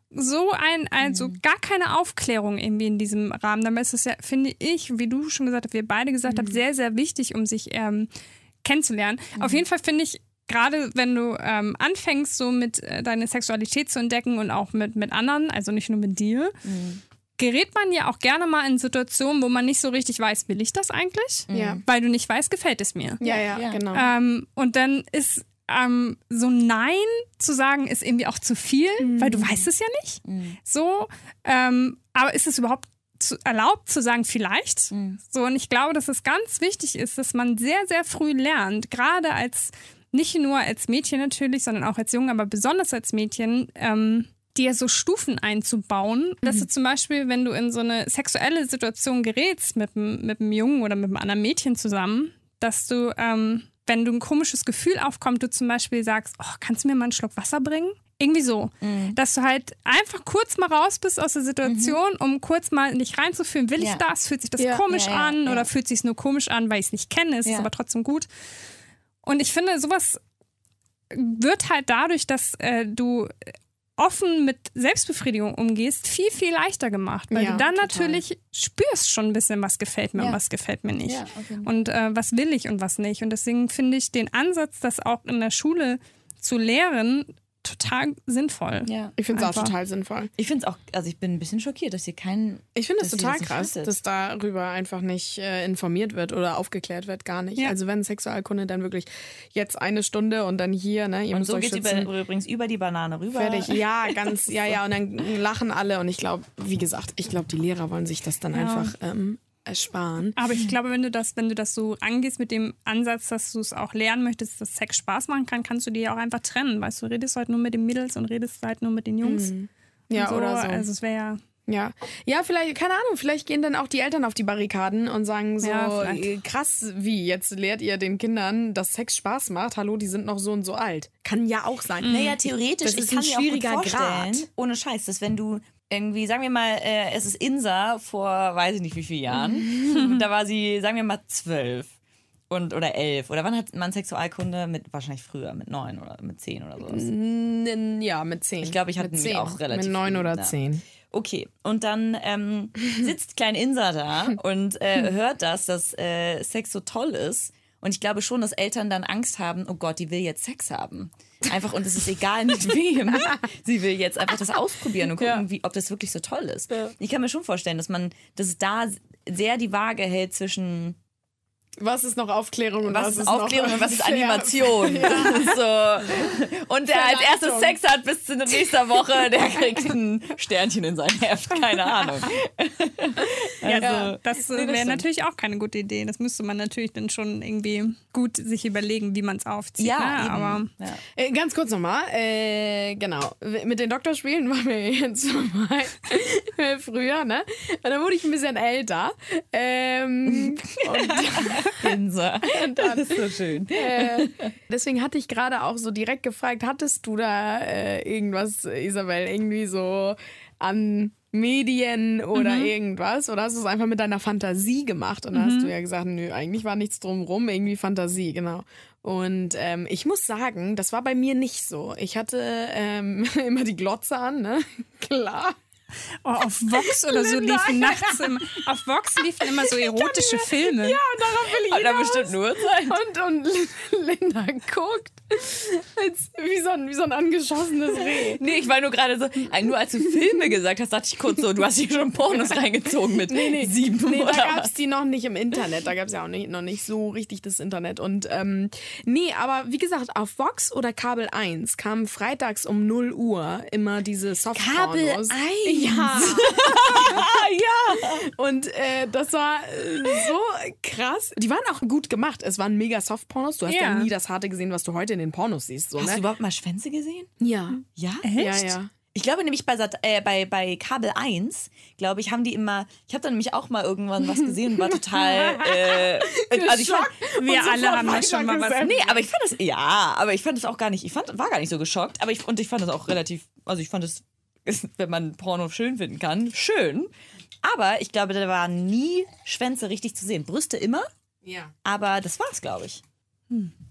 so ein, also gar keine Aufklärung irgendwie in diesem Rahmen. Dabei ist es ja, finde ich, wie du schon gesagt hast, wir beide gesagt haben, sehr, sehr wichtig, um sich ähm, kennenzulernen. Auf jeden Fall finde ich, gerade wenn du ähm, anfängst, so mit äh, deine Sexualität zu entdecken und auch mit, mit anderen, also nicht nur mit dir, gerät man ja auch gerne mal in Situationen, wo man nicht so richtig weiß, will ich das eigentlich? Ja. Weil du nicht weißt, gefällt es mir. Ja, ja, Ja. genau. Ähm, und dann ist ähm, so Nein zu sagen, ist irgendwie auch zu viel, weil du weißt es ja nicht. So, ähm, aber ist es überhaupt zu, erlaubt zu sagen, vielleicht? So, und ich glaube, dass es ganz wichtig ist, dass man sehr, sehr früh lernt, gerade als, nicht nur als Mädchen natürlich, sondern auch als Junge, aber besonders als Mädchen, ähm, dir so Stufen einzubauen, dass du zum Beispiel, wenn du in so eine sexuelle Situation gerätst mit, einem- mit einem Jungen oder mit einem anderen Mädchen zusammen, dass du, ähm, wenn du ein komisches Gefühl aufkommt, du zum Beispiel sagst, oh, kannst du mir mal einen Schluck Wasser bringen? Irgendwie so. Dass du halt einfach kurz mal raus bist aus der Situation, um kurz mal in dich reinzufühlen. Will Ja. ich das? Fühlt sich das Ja. komisch Ja, an oder fühlt sich nur komisch an, weil ich es nicht kenne? Es ist aber trotzdem gut. Und ich finde, sowas wird halt dadurch, dass äh, du offen mit Selbstbefriedigung umgehst, viel, viel leichter gemacht. Weil Ja, du dann total. natürlich spürst schon ein bisschen, was gefällt mir Ja. und was gefällt mir nicht. Ja, Fall. und äh, was will ich und was nicht. Und deswegen finde ich den Ansatz, das auch in der Schule zu lehren, total sinnvoll. Ja. Ich finde es auch total sinnvoll. Ich finde es auch, also ich bin ein bisschen schockiert, dass hier kein. Ich finde es total das krass, dass darüber einfach nicht äh, informiert wird oder aufgeklärt wird, gar nicht. Ja. Also wenn Sexualkunde dann wirklich jetzt eine Stunde und dann hier, ne, ihr Und müsst so geht über, übrigens über die Banane rüber. Fertig. Ja, [laughs] ganz, ja, ja. Und dann lachen alle. Und ich glaube, wie gesagt, ich glaube, die Lehrer wollen sich das dann einfach ähm, ersparen. Aber ich glaube, wenn du das, wenn du das so angehst mit dem Ansatz, dass du es auch lernen möchtest, dass Sex Spaß machen kann, kannst du die ja auch einfach trennen. Weißt du, redest halt nur mit den Mädels und redest halt nur mit den Jungs. Ja, und so. oder so. Also es wäre ja. Ja. Ja, vielleicht, keine Ahnung, vielleicht gehen dann auch die Eltern auf die Barrikaden und sagen so, Ja, äh, krass, wie, jetzt lehrt ihr den Kindern, dass Sex Spaß macht? Hallo, die sind noch so und so alt. Kann ja auch sein. Naja, theoretisch, Das ich ist kann ein mir auch gut schwieriger vorstellen, Grad. ohne Scheiß, dass wenn du irgendwie, sagen wir mal, äh, es ist Insa vor weiß ich nicht wie vielen Jahren, [laughs] da war sie, sagen wir mal, zwölf und oder elf oder wann hat man Sexualkunde mit wahrscheinlich früher mit neun oder mit zehn oder sowas. Ja, mit zehn. Ich glaube, ich hatte die auch relativ Mit neun oder zehn. Okay, und dann ähm, [laughs] sitzt klein Insa da und äh, [laughs] hört das, dass äh, Sex so toll ist. Und ich glaube schon, dass Eltern dann Angst haben, oh Gott, die will jetzt Sex haben. Einfach, und es ist egal mit wem. [laughs] Sie will jetzt einfach das ausprobieren und gucken, Ja. wie, ob das wirklich so toll ist. Ich kann mir schon vorstellen, dass man, dass da sehr die Waage hält zwischen Was ist noch Aufklärung und Was, was, ist Aufklärung noch und was ist Animation? [laughs] So. Und der als erstes. Sex hat bis zu nächster Woche, der kriegt ein Sternchen in sein Heft. Keine Ahnung. Ja, das das wäre stimmt. natürlich auch keine gute Idee. Das müsste man natürlich dann schon irgendwie gut sich überlegen, wie man es aufzieht. Ja, ne? aber Ja. Äh, ganz kurz nochmal, äh, genau. Mit den Doktorspielen waren wir [laughs] jetzt mal äh, früher, ne? Und dann wurde ich ein bisschen älter. Ähm, [laughs] und Insa. [laughs] Das ist so schön. äh, deswegen hatte ich gerade auch so direkt gefragt, hattest du da äh, irgendwas, Isabel, irgendwie so an Medien oder irgendwas? Oder hast du es einfach mit deiner Fantasie gemacht? Und da hast du ja gesagt, nö, eigentlich war nichts drumrum, irgendwie Fantasie, genau. Und ähm, ich muss sagen, das war bei mir nicht so. Ich hatte ähm, [laughs] immer die Glotze an, ne? [laughs] Klar. Oh, auf Vox oder so liefen nachts im, auf Vox liefen immer so erotische Filme. Ja, und darauf will ich Hat er bestimmt nur Zeit. Und, und Linda guckt als, wie, so ein, wie so ein angeschossenes Reh. Nee, ich war nur gerade so, äh, nur als du Filme gesagt hast, dachte ich kurz so, du hast hier schon Pornos reingezogen mit sieben Nee, da gab es die noch nicht im Internet. Da gab es ja auch nicht, noch nicht so richtig das Internet. Und ähm, nee, aber wie gesagt, auf Vox oder Kabel 1 kamen freitags um 0 Uhr immer diese soft Kabel 1? Ja. [laughs] Ja. Und äh, das war äh, so krass. Die waren auch gut gemacht. Es waren mega Soft-Pornos. Du hast ja. Ja. nie das Harte gesehen, was du heute in den Pornos siehst. So, Hast du ne? überhaupt mal Schwänze gesehen? Ja. Ja. Ja, ja. Ich glaube nämlich bei, Sat äh, bei, bei Kabel 1, glaube ich, haben die immer, ich habe da nämlich auch mal irgendwann was gesehen und war total, [laughs] äh, also ich fand, Wir alle haben das schon mal was. weitergesendet. nee, aber ich fand das, ja, aber ich fand das auch gar nicht, ich fand, war gar nicht so geschockt, aber ich, und ich fand das auch relativ, also ich fand es, wenn man Porno schön finden kann, schön, aber ich glaube, da waren nie Schwänze richtig zu sehen. Brüste immer, Ja. aber das war's, glaube ich.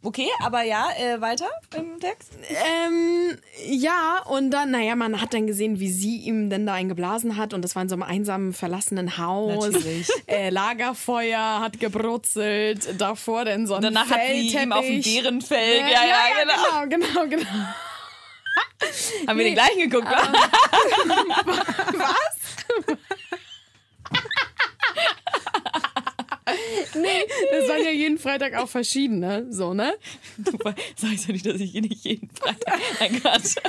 Okay, aber ja, äh, weiter im Text. Ähm, ja, und dann, naja, man hat dann gesehen, wie sie ihm denn da eingeblasen hat und das war in so einem einsamen, verlassenen Haus. [laughs] Äh, Lagerfeuer hat gebrutzelt, davor dann so ein Danach hat sie ihm auf dem. Bärenfell, Ja, ja, ja, genau. genau, genau, genau. Haben wir den gleichen geguckt, [laughs] [laughs] [laughs] [laughs] wa? Das waren ja jeden Freitag auch verschiedene, so, ne? Du sagst ja nicht, dass ich hier nicht jeden Freitag. Nein, Quatsch. [laughs]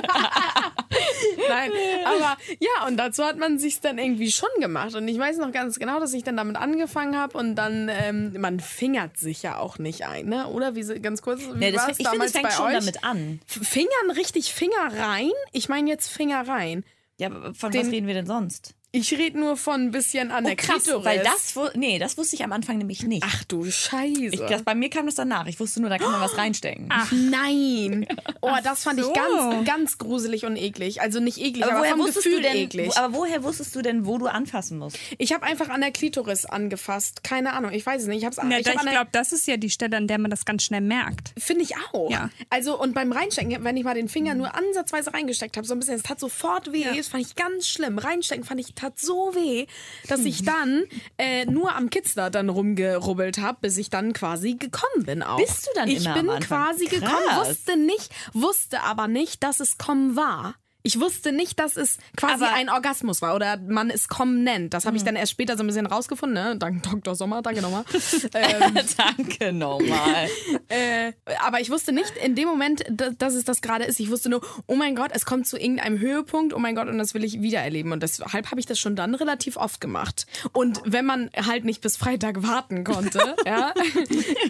Nein, aber ja, und dazu hat man sich dann irgendwie schon gemacht. Und ich weiß noch ganz genau, dass ich dann damit angefangen habe und dann, ähm, man fingert sich ja auch nicht ein, ne? Oder wie ganz kurz, wie Nee, das, war es damals es fängt bei schon euch? damit an. Fingern richtig Finger rein? Ich meine jetzt Finger rein. Ja, aber von Den- was reden wir denn sonst? Ich rede nur von ein bisschen an der Klitoris. Oh, weil das, nee, das wusste ich am Anfang nämlich nicht. Ach du Scheiße. ich, das, bei mir kam das danach. Ich wusste nur, da kann man was reinstecken. Ach nein. Oh, das fand so. ich ganz, ganz gruselig und eklig. Also nicht eklig, aber, aber, woher vom wusstest Gefühl du denn, eklig. wo, aber woher wusstest du denn, wo du anfassen musst? Ich habe einfach an der Klitoris angefasst. Keine Ahnung, ich weiß es nicht. Ich hab's Ja, ich ich hab glaube, das ist ja die Stelle, an der man das ganz schnell merkt. Finde ich auch. Ja. Also, und beim Reinstecken, wenn ich mal den Finger nur ansatzweise reingesteckt habe, so ein bisschen, es tat sofort weh. Das fand ich ganz schlimm. Reinstecken fand ich, tat so weh, dass ich dann äh, nur am Kitzler dann rumgerubbelt habe, bis ich dann quasi gekommen bin auch. Bist du dann ich immer am bin Anfang? quasi Krass. gekommen, wusste nicht, wusste aber nicht, dass es kommen war. Ich wusste nicht, dass es quasi Aber- ein Orgasmus war oder man es kommen nennt. Das habe ich dann erst später so ein bisschen rausgefunden. Ne? Dank Dr. Sommer, danke nochmal. [laughs] ähm, [laughs] Danke nochmal. [laughs] äh, aber ich wusste nicht in dem Moment, da- dass es das gerade ist. Ich wusste nur, oh mein Gott, es kommt zu irgendeinem Höhepunkt, oh mein Gott, und das will ich wieder erleben. Und deshalb habe ich das schon dann relativ oft gemacht. Und wenn man halt nicht bis Freitag warten konnte, ja,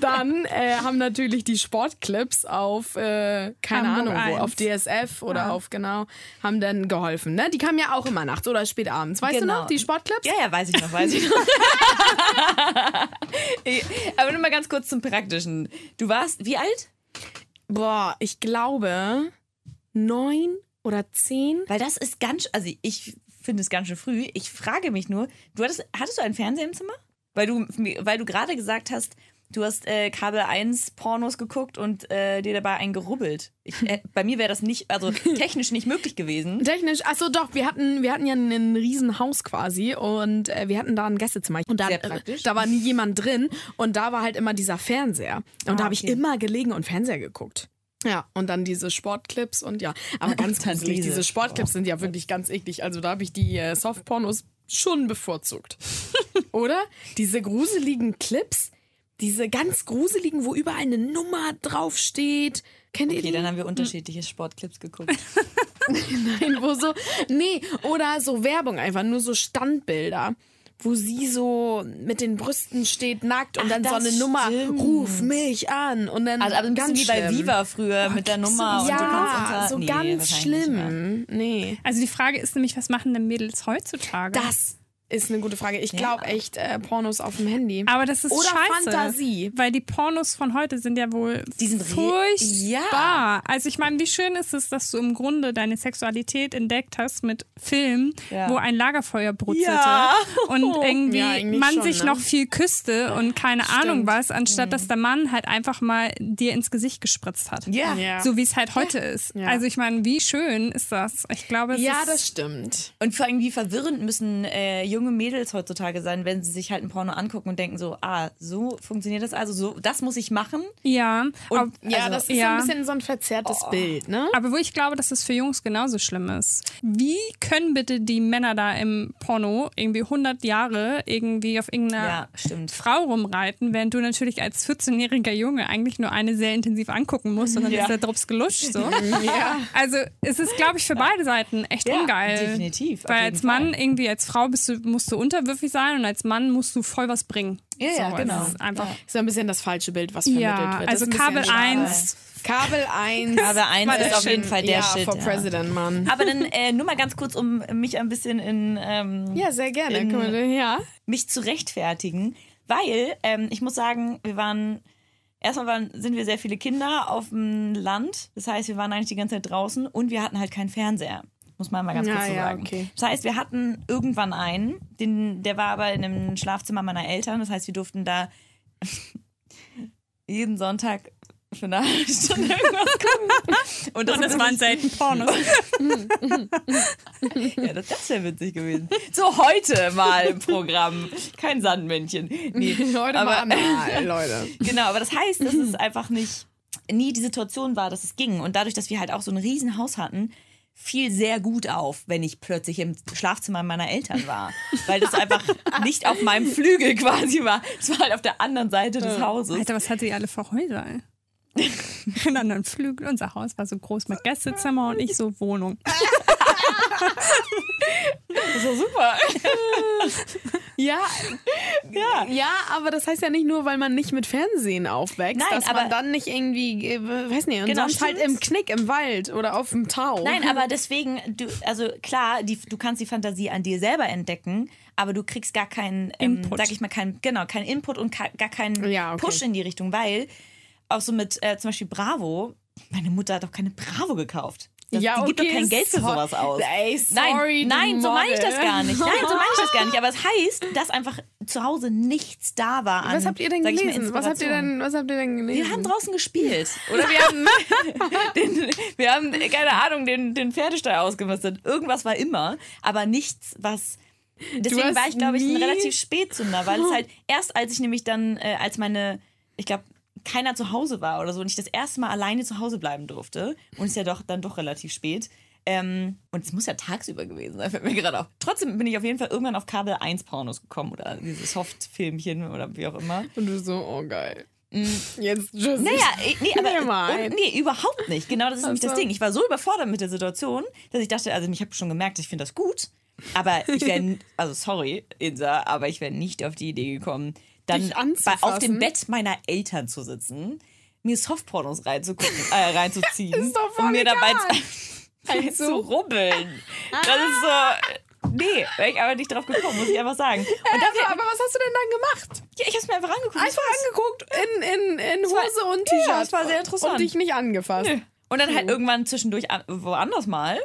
dann äh, haben natürlich die Sportclips auf, äh, keine Hamburg Ahnung wo, 1. auf DSF oder auf, genau, haben dann geholfen. Ne? Die kamen ja auch immer nachts oder spät abends. Weißt du Genau. noch, die Sportclips? Ja, ja, weiß ich noch, weiß ich noch. [laughs] Aber nur mal ganz kurz zum Praktischen. Du warst wie alt? Boah, ich glaube neun oder zehn. Weil das ist ganz, also ich finde es ganz schön früh. Ich frage mich nur, du hattest, hattest du einen Fernseher im Zimmer? Weil du, weil du gerade gesagt hast, du hast äh, Kabel 1 Pornos geguckt und äh, dir dabei einen gerubbelt. Ich, äh, [laughs] bei mir wäre das nicht, also [laughs] technisch nicht möglich gewesen. Technisch, achso doch, wir hatten, wir hatten ja ein Riesenhaus quasi und äh, wir hatten da ein Gästezimmer. Und da, Sehr praktisch. äh, da war nie jemand drin und da war halt immer dieser Fernseher. Und Ah, da habe ich okay. immer gelegen und Fernseher geguckt. Ja, und dann diese Sportclips und ja. Aber [laughs] ganz gruselig, diese. Sportclips sind ja wirklich ganz eklig. Also da habe ich die äh, Softpornos schon bevorzugt. Oder? Diese gruseligen Clips, diese ganz gruseligen, wo überall eine Nummer draufsteht. Kennt ihr Okay, die? dann haben wir unterschiedliche Sportclips geguckt. [laughs] [laughs] Nein, wo so, nee, oder so Werbung einfach, nur so Standbilder, wo sie so mit den Brüsten steht, nackt und Ach, dann so eine Nummer, stimmt. ruf mich an und dann Also, aber ein bisschen ganz wie bei. Viva früher mit der Nummer und du kannst Ja, unter... so Nee, ganz schlimm. Nee. Also die Frage ist nämlich, was machen denn Mädels heutzutage? Das ist eine gute Frage. Ich glaube echt äh, Pornos auf dem Handy. Aber das ist Oder scheiße. Fantasie. Weil die Pornos von heute sind ja wohl Die sind furchtbar. Also ich meine, wie schön ist es, dass du im Grunde deine Sexualität entdeckt hast mit Film, Ja. wo ein Lagerfeuer brutzelte Ja. und [laughs] irgendwie Ja, man schon, sich ne? noch viel küsste und keine Ahnung was, anstatt Mhm. dass der Mann halt einfach mal dir ins Gesicht gespritzt hat. Ja. Ja. So wie es halt heute ist. Ja. Also ich meine, wie schön ist das? Ich glaube, es Ja, ist das stimmt. Und vor allem, wie verwirrend müssen äh, junge Mädels heutzutage sein, wenn sie sich halt ein Porno angucken und denken so, ah, so funktioniert das also, so, das muss ich machen. ja. Und ob- Ja, Also, das ist ja. so ein bisschen so ein verzerrtes Bild, ne? Aber wo ich glaube, dass es für Jungs genauso schlimm ist. Wie können bitte die Männer da im Porno irgendwie 100 Jahre irgendwie auf irgendeiner Ja. Frau rumreiten, während du natürlich als 14-jähriger Junge eigentlich nur eine sehr intensiv angucken musst und dann Ja. ist der Drops geluscht. So. [laughs] Ja. Also es ist, glaube ich, für beide Seiten echt Ja, ungeil. definitiv, Weil als Mann Fall. irgendwie, als Frau bist du, musst du unterwürfig sein und als Mann musst du voll was bringen. Ja, ja, so, genau. Es ist einfach, Ist so ein bisschen das falsche Bild, was vermittelt ja, wird. Das also ist Kabel schade. 1 Kabel 1. Aber eins war ist der auf jeden. Fall der ja, Shit. for ja. President, Mann. Aber dann [laughs] äh, nur mal ganz kurz, um mich ein bisschen in ähm, Ja, sehr gerne. In- wir, ja. mich zu rechtfertigen, weil ähm, ich muss sagen, wir waren erstmal waren, sind wir sehr viele Kinder auf dem Land. Das heißt, wir waren eigentlich die ganze Zeit draußen und wir hatten halt keinen Fernseher. Muss man mal ganz Ja, kurz so ja, sagen. okay. Das heißt, wir hatten irgendwann einen, den, der war aber in einem Schlafzimmer meiner Eltern. Das heißt, wir durften da [laughs] jeden Sonntag für eine halbe Stunde irgendwas gucken. Und das, [laughs] und es ist waren selten Pornos. [laughs] ja, das, das wäre witzig gewesen. So, heute mal im Programm. Kein Sandmännchen. Nee, Heute aber, mal Leute. Genau, aber das heißt, dass es einfach nicht nie die Situation war, dass es ging. Und dadurch, dass wir halt auch so ein Riesenhaus hatten, fiel sehr gut auf, wenn ich plötzlich im Schlafzimmer meiner Eltern war. Weil das einfach [laughs] nicht auf meinem Flügel quasi war. Es war halt auf der anderen Seite des Hauses. Alter, was hat sie alle für Häuser? [laughs] ey? In anderen Flügel. Unser Haus war so groß mit Gästezimmer und ich so Wohnung. [laughs] Das war super. Ja, Ja. ja, aber das heißt ja nicht nur, weil man nicht mit Fernsehen aufwächst, Nein, dass aber- man dann nicht irgendwie, äh, weiß nicht, und Genau, sonst halt im Knick im Wald oder auf dem Tau. Nein, aber deswegen, du, also klar, die, du kannst die Fantasie an dir selber entdecken, aber du kriegst gar keinen, ähm, Input. sag ich mal, keinen, genau, keinen Input und ka- gar keinen Ja, okay. Push in die Richtung, weil auch so mit äh, zum Beispiel Bravo, meine Mutter hat doch keine Bravo gekauft. Das, Ja, die gibt doch okay, kein Geld für so- sowas aus. Ey, sorry, nein, nein, so meine ich das gar nicht. [laughs] Nein, so meine ich das gar nicht. Aber es heißt, dass einfach zu Hause nichts da war. An, Was habt ihr denn gelesen? Was habt ihr denn, was habt ihr denn gelesen? Wir haben draußen gespielt. Oder wir haben, [laughs] den, wir haben keine Ahnung, den, den Pferdestall ausgemistet. Irgendwas war immer, aber nichts, was. Deswegen war ich, glaube ich, ein relativ Spätzünder, weil es halt erst als ich nämlich dann, äh, als meine, ich glaube, keiner zu Hause war oder so und ich das erste Mal alleine zu Hause bleiben durfte und es ist ja doch dann doch relativ spät. Ähm, und es muss ja tagsüber gewesen sein, fällt mir gerade auf. Trotzdem bin ich auf jeden Fall irgendwann auf Kabel 1 Pornos gekommen oder diese Soft-Filmchen oder wie auch immer. Und du so, oh geil. Jetzt tschüss. Mm. Naja, nee, aber und, nee, überhaupt nicht. Genau das ist nämlich das. Ding. Ich war so überfordert mit der Situation, dass ich dachte, also ich habe schon gemerkt, ich finde das gut, aber ich wäre, [laughs] also sorry, Insa, aber ich wäre nicht auf die Idee gekommen, dann bei, auf dem Bett meiner Eltern zu sitzen, mir Softpornos reinzugucken, äh, reinzuziehen [laughs] Ist doch voll und mir dabei egal. [laughs] zu, zu rubbeln. Das ist so, nee, wäre ich aber nicht drauf gekommen, muss ich einfach sagen. Und dafür, aber was hast du denn dann gemacht? ja, ich habe es mir einfach angeguckt. Einfach angeguckt in, in, in war- Hose und Ja, T-Shirt. es war sehr interessant. Und dich nicht angefasst. Und dann halt irgendwann zwischendurch an, woanders mal.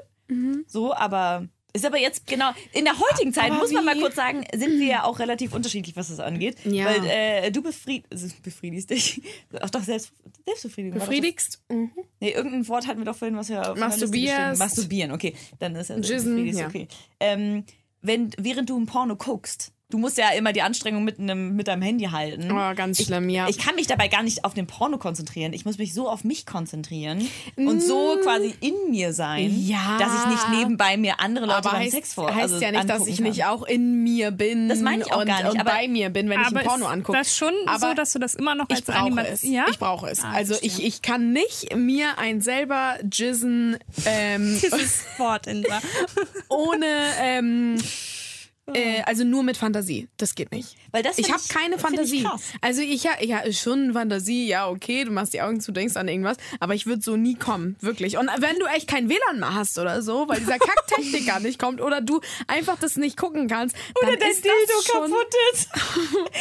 So, aber ist aber jetzt genau in der heutigen Zeit Aber muss man mal kurz sagen, sind wir ja auch relativ unterschiedlich, was das angeht. Ja. Weil äh, du befried, also befriedigst dich. Ach doch, selbst, Selbstbefriedigung. Befriedigst? Mhm. Nee, irgendein Wort hatten wir doch vorhin, was wir Masturbierst. geschrieben- Masturbieren, okay. Dann ist ja Jizzen, befriedigst, ja. okay. Ähm, wenn, während du ein Porno guckst, du musst ja immer die Anstrengung mit, einem, mit deinem Handy halten. Oh, ganz schlimm, ja. Ich kann mich dabei gar nicht auf den Porno konzentrieren. Ich muss mich so auf mich konzentrieren und so quasi in mir sein, Mm. Ja. dass ich nicht nebenbei mir andere Leute aber beim heißt, Sex vor. heißt also ja nicht, dass ich kann. nicht auch in mir bin Das meine ich auch und, gar nicht, und aber- bei mir bin, wenn ich ein Porno ist angucke. das schon aber so, dass du das immer noch ich als brauche Anima es. Ja? Ich brauche es. Ah, also ich, ich kann nicht mir ein selber jizzen ähm, [laughs] Dieses Wort in [laughs] ohne ähm, äh, also nur mit Fantasie. Das geht nicht. Weil das ich habe keine Fantasie. Ich krass. also ich habe ja, schon Fantasie, ja, okay, du machst die Augen zu, denkst an irgendwas, aber ich würde so nie kommen, wirklich. Und wenn du echt kein WLAN mehr hast oder so, weil dieser Kacktechniker nicht kommt oder du einfach das nicht gucken kannst, dann ist das schon, ist. [laughs]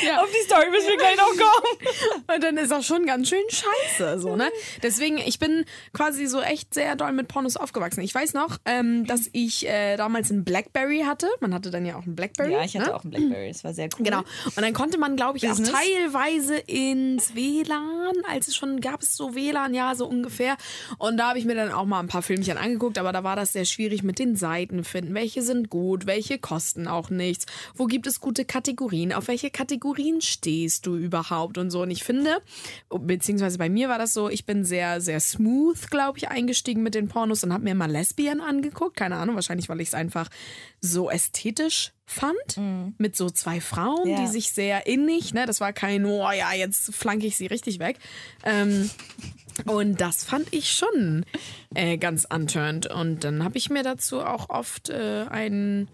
Ja. Auf die Story müssen wir gleich noch kommen. [laughs] und dann ist auch schon ganz schön scheiße, so, ne? Deswegen, ich bin quasi so echt sehr doll mit Pornos aufgewachsen. Ich weiß noch, ähm, dass ich äh, damals ein Blackberry hatte. Man hatte dann ja auch ein Blackberry. Ja, ich hatte ne? auch einen Blackberry. Das war sehr cool. Genau. Und dann konnte man, glaube ich, Business. auch teilweise ins WLAN, als es schon gab es so WLAN, ja, so ungefähr. Und da habe ich mir dann auch mal ein paar Filmchen angeguckt, aber da war das sehr schwierig mit den Seiten finden. Welche sind gut, welche kosten auch nichts. Wo gibt es gute Kategorien? Auf welche Kategorien stehst du überhaupt und so? Und ich finde, beziehungsweise bei mir war das so, ich bin sehr, sehr smooth, glaube ich, eingestiegen mit den Pornos und habe mir mal Lesbien angeguckt. Keine Ahnung, wahrscheinlich, weil ich es einfach so ästhetisch fand. Mit so zwei Frauen, Ja. die sich sehr innig, ne? Das war kein, oh ja, jetzt flanke ich sie richtig weg. Ähm, und das fand ich schon äh, ganz unturned. Und dann habe ich mir dazu auch oft äh, einen,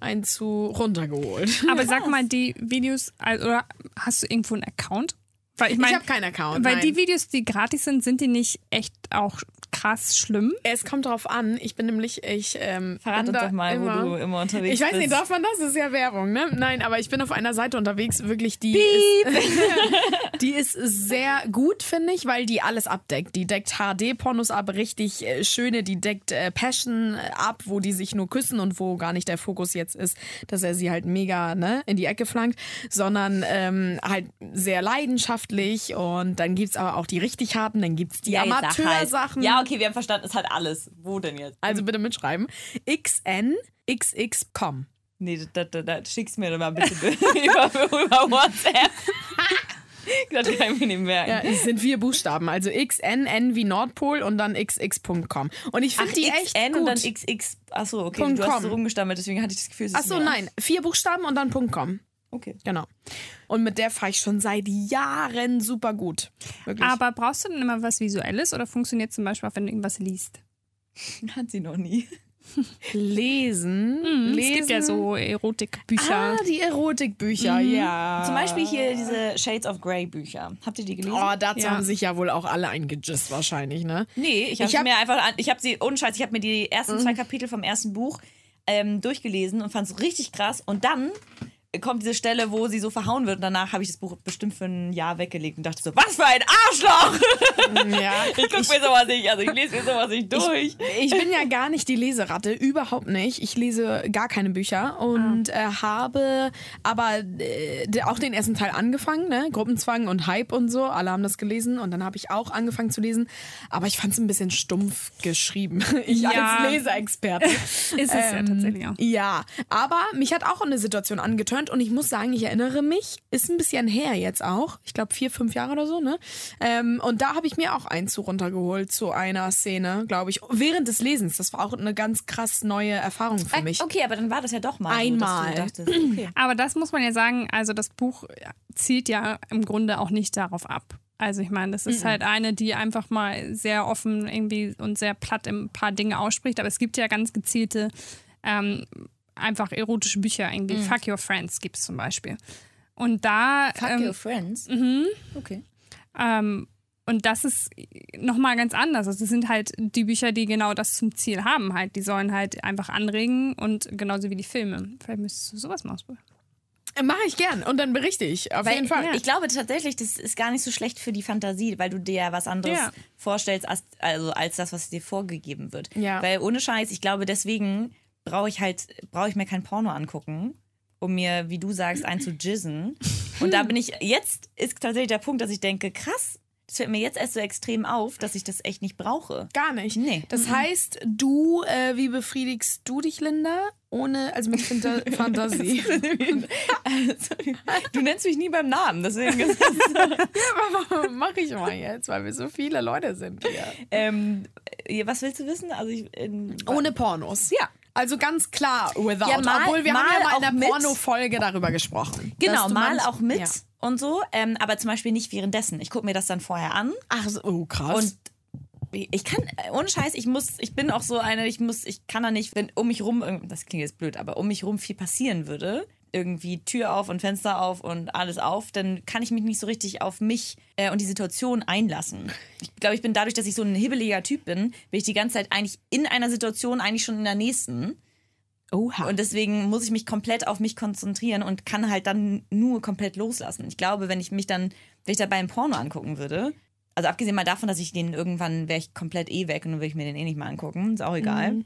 einen zu runtergeholt. Aber sag [laughs] mal, die Videos, also, oder hast du irgendwo einen Account? Weil ich Ich meine, habe keinen Account. weil nein. die Videos, die gratis sind, sind die nicht echt auch krass schlimm? Es kommt drauf an. Ich bin nämlich, ich ähm, Verrat bin uns da doch mal, immer, wo du immer unterwegs Ich weiß bist. nicht, darf man das? Das ist ja Werbung, ne? Nein, aber ich bin auf einer Seite unterwegs, wirklich die ist, [laughs] die ist sehr gut, finde ich, weil die alles abdeckt. Die deckt HD-Pornos ab, richtig äh, schöne, die deckt äh, Passion äh, ab, wo die sich nur küssen und wo gar nicht der Fokus jetzt ist, dass er sie halt mega ne, in die Ecke flankt, sondern ähm, halt sehr leidenschaftlich und dann gibt's aber auch die richtig harten, dann gibt's die Ja, halt. Amateursachen. Ja, okay, wir haben verstanden, es hat alles. Wo denn jetzt? Also bitte mitschreiben. xnxx.com. Nee, da, da, da, schick's mir doch mal bitte [laughs] über, über WhatsApp. [laughs] das kann ich mir nicht merken. Ja, es sind vier Buchstaben. Also XNN wie Nordpol und dann xx.com. Und ich finde die echt XN gut. und dann XX. Achso, okay. Punkt du hast so rumgestammelt, deswegen hatte ich das Gefühl, es ist Achso, nein. Vier Buchstaben und dann .com. Okay. Genau. Und mit der fahre ich schon seit Jahren super gut. Wirklich. Aber brauchst du denn immer was Visuelles oder funktioniert zum Beispiel auch, wenn du irgendwas liest? [laughs] Hat sie noch nie. lesen. [laughs] lesen. Mhm, Es gibt ja so Erotikbücher. Ah, die Erotikbücher, ja. Zum Beispiel hier diese Shades of Grey Bücher. Habt ihr die gelesen? Oh, dazu Ja. haben sich ja wohl auch alle eingejist wahrscheinlich, ne? Nee, ich habe hab- mir einfach, an- ich habe sie, ohne Scheiß, ich habe mir die ersten zwei Kapitel vom ersten Buch ähm, durchgelesen und fand es richtig krass. Und dann kommt diese Stelle, wo sie so verhauen wird. Und danach habe ich das Buch bestimmt für ein Jahr weggelegt und dachte so, was für ein Arschloch! Ja. [laughs] Ich gucke mir sowas nicht, also ich lese mir sowas nicht durch. Ich bin ja gar nicht die Leseratte, überhaupt nicht. Ich lese gar keine Bücher und äh, habe aber äh, auch den ersten Teil angefangen, ne? Gruppenzwang und Hype und so. Alle haben das gelesen und dann habe ich auch angefangen zu lesen. Aber ich fand es ein bisschen stumpf geschrieben. [laughs] Ich Ja. als Leseexperte. Ist es ja tatsächlich auch. Ja, aber mich hat auch eine Situation angetönt und ich muss sagen, ich erinnere mich, ist ein bisschen her jetzt auch. Ich glaube vier, fünf Jahre oder so, ne? Ähm, und da habe ich mir auch einen zu runtergeholt zu einer Szene, glaube ich, während des Lesens. Das war auch eine ganz krass neue Erfahrung für mich. Okay, aber dann war das ja doch mal Einmal. So, [clears throat] okay. Aber das muss man ja sagen, also das Buch zielt ja im Grunde auch nicht darauf ab. Also ich meine, das ist halt eine, die einfach mal sehr offen irgendwie und sehr platt ein paar Dinge ausspricht. Aber es gibt ja ganz gezielte, ähm, einfach erotische Bücher irgendwie. Fuck Your Friends gibt es zum Beispiel. Und da Fuck ähm, your friends. Okay. ähm, und das ist nochmal ganz anders. Also das sind halt die Bücher, die genau das zum Ziel haben. Halt, die sollen halt einfach anregen und genauso wie die Filme. Vielleicht müsstest du sowas mal ausprobieren. Mache ich gern und dann berichte ich. Auf Weil jeden Fall. Ich glaube tatsächlich, das ist gar nicht so schlecht für die Fantasie, weil du dir ja was anderes Ja. vorstellst, als, also als das, was dir vorgegeben wird. Ja. Weil ohne Scheiß, ich glaube, deswegen brauche ich halt, brauche ich mir kein Porno angucken, um mir, wie du sagst, einzujizzen. Und da bin ich, jetzt ist tatsächlich der Punkt, dass ich denke, krass, Das fällt mir jetzt erst so extrem auf, dass ich das echt nicht brauche. Gar nicht. Nee. Das heißt, du, äh, wie befriedigst du dich, Linda? Ohne, also mit Fanta [laughs] Fantasie. [laughs] Also, du nennst mich nie beim Namen, deswegen ist [laughs] Mach ich mal jetzt, weil wir so viele Leute sind hier. ähm, äh, Was willst du wissen? Also ich, in, Ohne Pornos. Ja. Also ganz klar, without. Ja, mal- Obwohl wir haben mal ja mal in der. Porno-Folge darüber gesprochen. Genau, mal auch mit Ja. und so, ähm, aber zum Beispiel nicht währenddessen. Ich gucke mir das dann vorher an Ach so, oh krass. und ich kann, ohne Scheiß, ich muss, ich bin auch so eine, ich muss, ich kann da nicht, wenn um mich rum, das klingt jetzt blöd, aber um mich rum viel passieren würde, irgendwie Tür auf und Fenster auf und alles auf, dann kann ich mich nicht so richtig auf mich äh, und die Situation einlassen. Ich glaube, ich bin dadurch, dass ich so ein hibbeliger Typ bin, bin ich die ganze Zeit eigentlich in einer Situation eigentlich schon in der nächsten. Oha. Und deswegen muss ich mich komplett auf mich konzentrieren und kann halt dann nur komplett loslassen. Ich glaube, wenn ich mich dann, wenn ich dabei ein Porno angucken würde, also abgesehen mal davon, dass ich den irgendwann wäre ich komplett eh weg und dann würde ich mir den eh nicht mal angucken, ist auch egal. Mhm.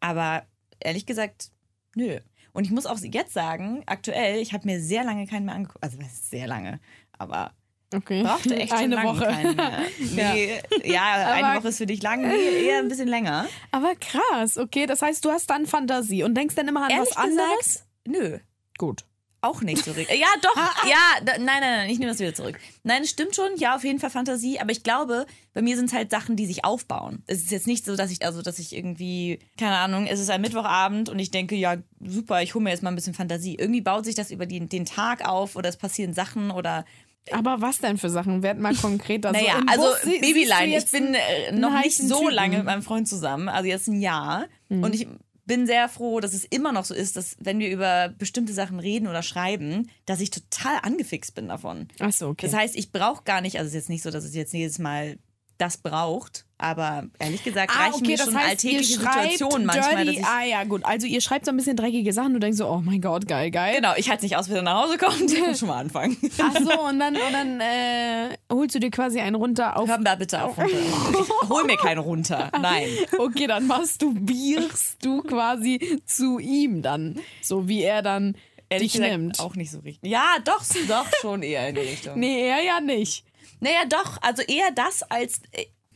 Aber ehrlich gesagt, nö. Und ich muss auch jetzt sagen, aktuell, ich habe mir sehr lange keinen mehr angeguckt. Also sehr lange, aber okay. brauchte echt Eine lange Woche. keinen. [laughs] Nee, ja, eine Aber- Woche ist für dich lang, nee, eher ein bisschen länger. Aber krass, okay. Das heißt, du hast dann Fantasie und denkst dann immer an Ehrlich was anderes? nö. Gut. Auch nicht so [laughs] richtig. Ja, doch. Ja, da, nein, nein, nein, ich nehme das wieder zurück. Nein, es stimmt schon. Ja, auf jeden Fall Fantasie. Aber ich glaube, bei mir sind es halt Sachen, die sich aufbauen. Es ist jetzt nicht so, dass ich, also, dass ich irgendwie, keine Ahnung, es ist ein Mittwochabend und ich denke, ja, super, ich hole mir jetzt mal ein bisschen Fantasie. Irgendwie baut sich das über die, den Tag auf oder es passieren Sachen oder, Aber was denn für Sachen? Werd mal konkret. Also [laughs] naja, im also Bus Babyline. Ich bin äh, noch nicht so Typen? Mhm. lange mit meinem Freund zusammen, also jetzt ein Jahr. Und ich bin sehr froh, dass es immer noch so ist, dass wenn wir über bestimmte Sachen reden oder schreiben, dass ich total angefixt bin davon. Ach so, okay. Das heißt, ich brauche gar nicht, also es ist jetzt nicht so, dass es jetzt jedes Mal das braucht, aber ehrlich gesagt Ah, reichen okay, mir das schon heißt, alltägliche Situationen manchmal. Dirty, ah ja, gut. Also ihr schreibt so ein bisschen dreckige Sachen und denkst so, oh mein Gott, geil, geil. genau, ich halte nicht aus, wenn er nach Hause kommt. [laughs] Ich kann schon mal anfangen. Ach so, und dann, und dann äh, holst du dir quasi einen runter auf. Hör da bitte auf runter. Ich hol mir keinen runter. Nein. [laughs] Okay, dann masturbierst du quasi zu ihm dann. So wie er dann Ehrlich dich gesagt, nimmt. auch nicht so richtig. Ja, doch, doch schon eher in die Richtung. Nee, er ja nicht. Naja, doch, also eher das als.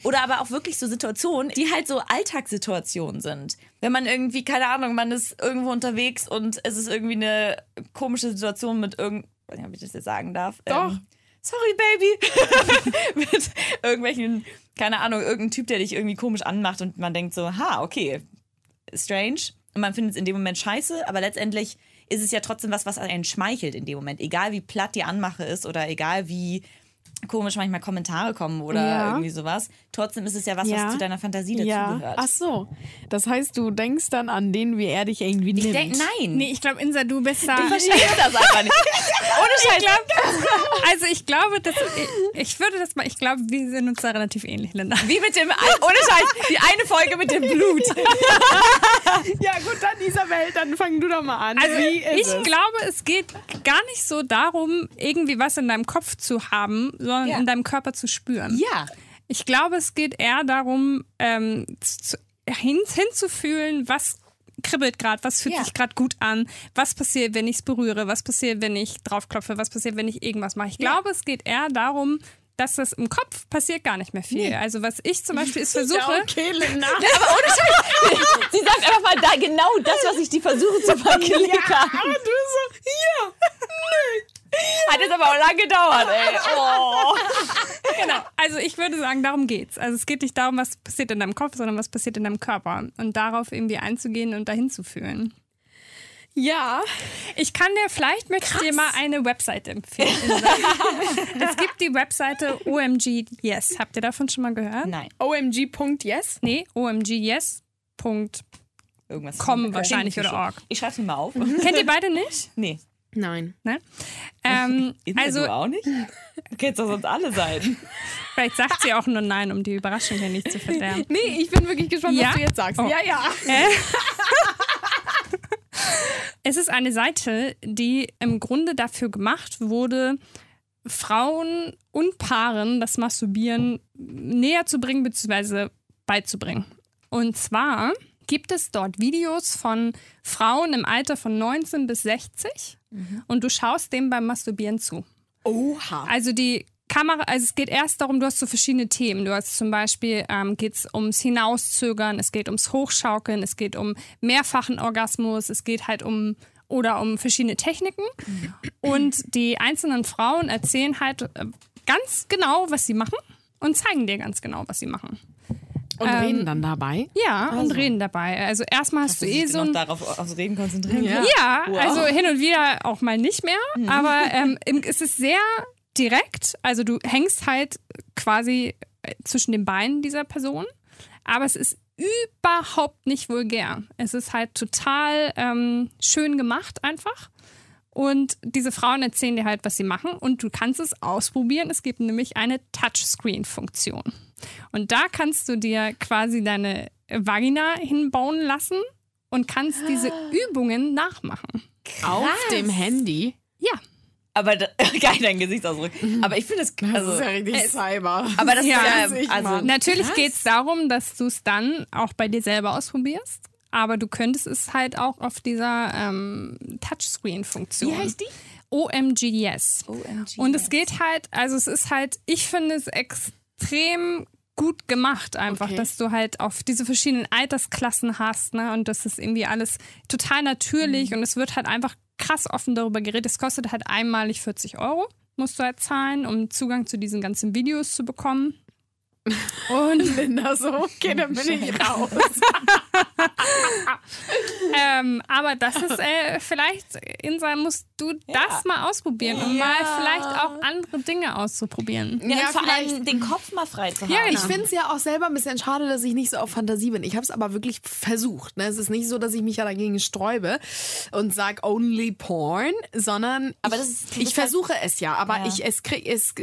Oder aber auch wirklich so Situationen, die halt so Alltagssituationen sind. Wenn man irgendwie, keine Ahnung, man ist irgendwo unterwegs und es ist irgendwie eine komische Situation mit irgend. Ich weiß nicht, ob ich das jetzt sagen darf. Doch. Ähm, sorry, Baby. [laughs] mit irgendwelchen, keine Ahnung, irgendein Typ, der dich irgendwie komisch anmacht und man denkt so, ha, okay, strange. Und man findet es in dem Moment scheiße, aber letztendlich ist es ja trotzdem was, was einen schmeichelt in dem Moment. Egal wie platt die Anmache ist oder egal wie komisch manchmal Kommentare kommen oder Ja. irgendwie sowas. Trotzdem ist es ja was, Ja. was zu deiner Fantasie Ja. dazugehört. Ach so. Das heißt, du denkst dann an den, wie er dich irgendwie nimmt. ich denke, nein. Nee, ich glaube, Insa, du bist da. Ich verstehe das einfach nicht. [laughs] Ohne Scheiß. Also ich glaube, dass ich, ich würde das mal, ich glaube, wir sind uns da relativ ähnlich, Linda. Wie mit dem, ohne Scheiß, die eine Folge mit dem Blut. [laughs] Ja, gut, dann Isabel, dann fang du doch mal an. Also ich es? glaube, es geht gar nicht so darum, irgendwie was in deinem Kopf zu haben, sondern Ja. in deinem Körper zu spüren. Ja. Ich glaube, es geht eher darum, ähm, zu, hin, hinzufühlen, was kribbelt gerade, was fühlt Ja. sich gerade gut an, was passiert, wenn ich es berühre, was passiert, wenn ich draufklopfe, was passiert, wenn ich irgendwas mache. Ich Ja. glaube, es geht eher darum, dass das im Kopf passiert gar nicht mehr viel. Also was ich zum Beispiel [laughs] ist versuche, Ja, okay, Linda. [laughs] Aber ohne Scheiß. [laughs] Sie sagt einfach mal da genau das, was ich die versuche zu verklickern. Aber du so, ja. Aber auch lange gedauert, ey. [laughs] Oh. [laughs] Genau. Also ich würde sagen, darum geht's. Also es geht nicht darum, was passiert in deinem Kopf, sondern was passiert in deinem Körper. Und darauf irgendwie einzugehen und dahin zu fühlen. Ja. Ich kann dir, vielleicht möchte ich dir mal eine Webseite empfehlen. [laughs] es gibt die Webseite OMG Yes. Habt ihr davon schon mal gehört? Nein. OMG.yes. Nee, omgyes.com Irgendwas. wahrscheinlich oder org. Ich schreib's mir mal auf. Kennt ihr beide nicht? Nee. Nein. Ne? Ähm, [laughs] also du auch nicht? Du kennst doch sonst alle Seiten. [laughs] vielleicht sagt sie auch nur Nein, um die Überraschung hier nicht zu verderben. [laughs] Nee, ich bin wirklich gespannt, Ja? was du jetzt sagst. Oh. Ja, ja. Es ist eine Seite, die im Grunde dafür gemacht wurde, Frauen und Paaren das Masturbieren näher zu bringen bzw. beizubringen. Und zwar gibt es dort Videos von Frauen im Alter von 19 bis 60 und du schaust dem beim Masturbieren zu. Oha. Also die Kamera, also es geht erst darum, du hast so verschiedene Themen. Du hast zum Beispiel, ähm, geht es ums Hinauszögern, es geht ums Hochschaukeln, es geht um mehrfachen Orgasmus, es geht halt um oder um verschiedene Techniken. Und die einzelnen Frauen erzählen halt äh, ganz genau, was sie machen und zeigen dir ganz genau, was sie machen. Und Ähm, reden dann dabei. Ja, und reden dabei. Also erstmal hast du eh so ein darauf aufs Reden konzentrieren. Ja. Ja, Wow. also hin und wieder auch mal nicht mehr. Aber ähm, es ist sehr direkt. Also du hängst halt quasi äh, zwischen den Beinen dieser Person. Aber es ist überhaupt nicht vulgär. Es ist halt total ähm, schön gemacht einfach. Und diese Frauen erzählen dir halt, was sie machen. Und du kannst es ausprobieren. Es gibt nämlich eine Touchscreen-Funktion. Und da kannst du dir quasi deine Vagina hinbauen lassen und kannst diese Übungen nachmachen. Auf dem Handy. Ja. Aber da, [laughs] geil, dein Gesichtsausdruck. Aber ich finde das, Das also, ist ja richtig Cyber. aber das Ja, ist weiß ich, ja, also. Natürlich geht es darum, dass du es dann auch bei dir selber ausprobierst. Aber du könntest es halt auch auf dieser ähm, Touchscreen-Funktion. Wie heißt die? OMG Yes. OMG, Und es yes. geht halt, also es ist halt, ich finde es extrem gut gemacht einfach, Okay. dass du halt auf diese verschiedenen Altersklassen hast, ne? Und das ist irgendwie alles total natürlich und es wird halt einfach krass offen darüber geredet. Es kostet halt einmalig 40 Euro, musst du halt zahlen, um Zugang zu diesen ganzen Videos zu bekommen. [laughs] Und Linda so, okay, dann bin ich raus. [laughs] [laughs] ähm, aber das ist äh, vielleicht, Insa, musst du das mal ausprobieren, um mal vielleicht auch andere Dinge auszuprobieren. ja, Ja, vor vielleicht- allem den Kopf mal frei zu haben. Ja, Ich finde es ja auch selber ein bisschen schade, dass ich nicht so auf Fantasie bin. Ich habe es aber wirklich versucht. Ne? Es ist nicht so, dass ich mich ja dagegen sträube und sage only porn, sondern Aber ich, das ist- ich halt- versuche es ja, aber Ja. ich es krieg, es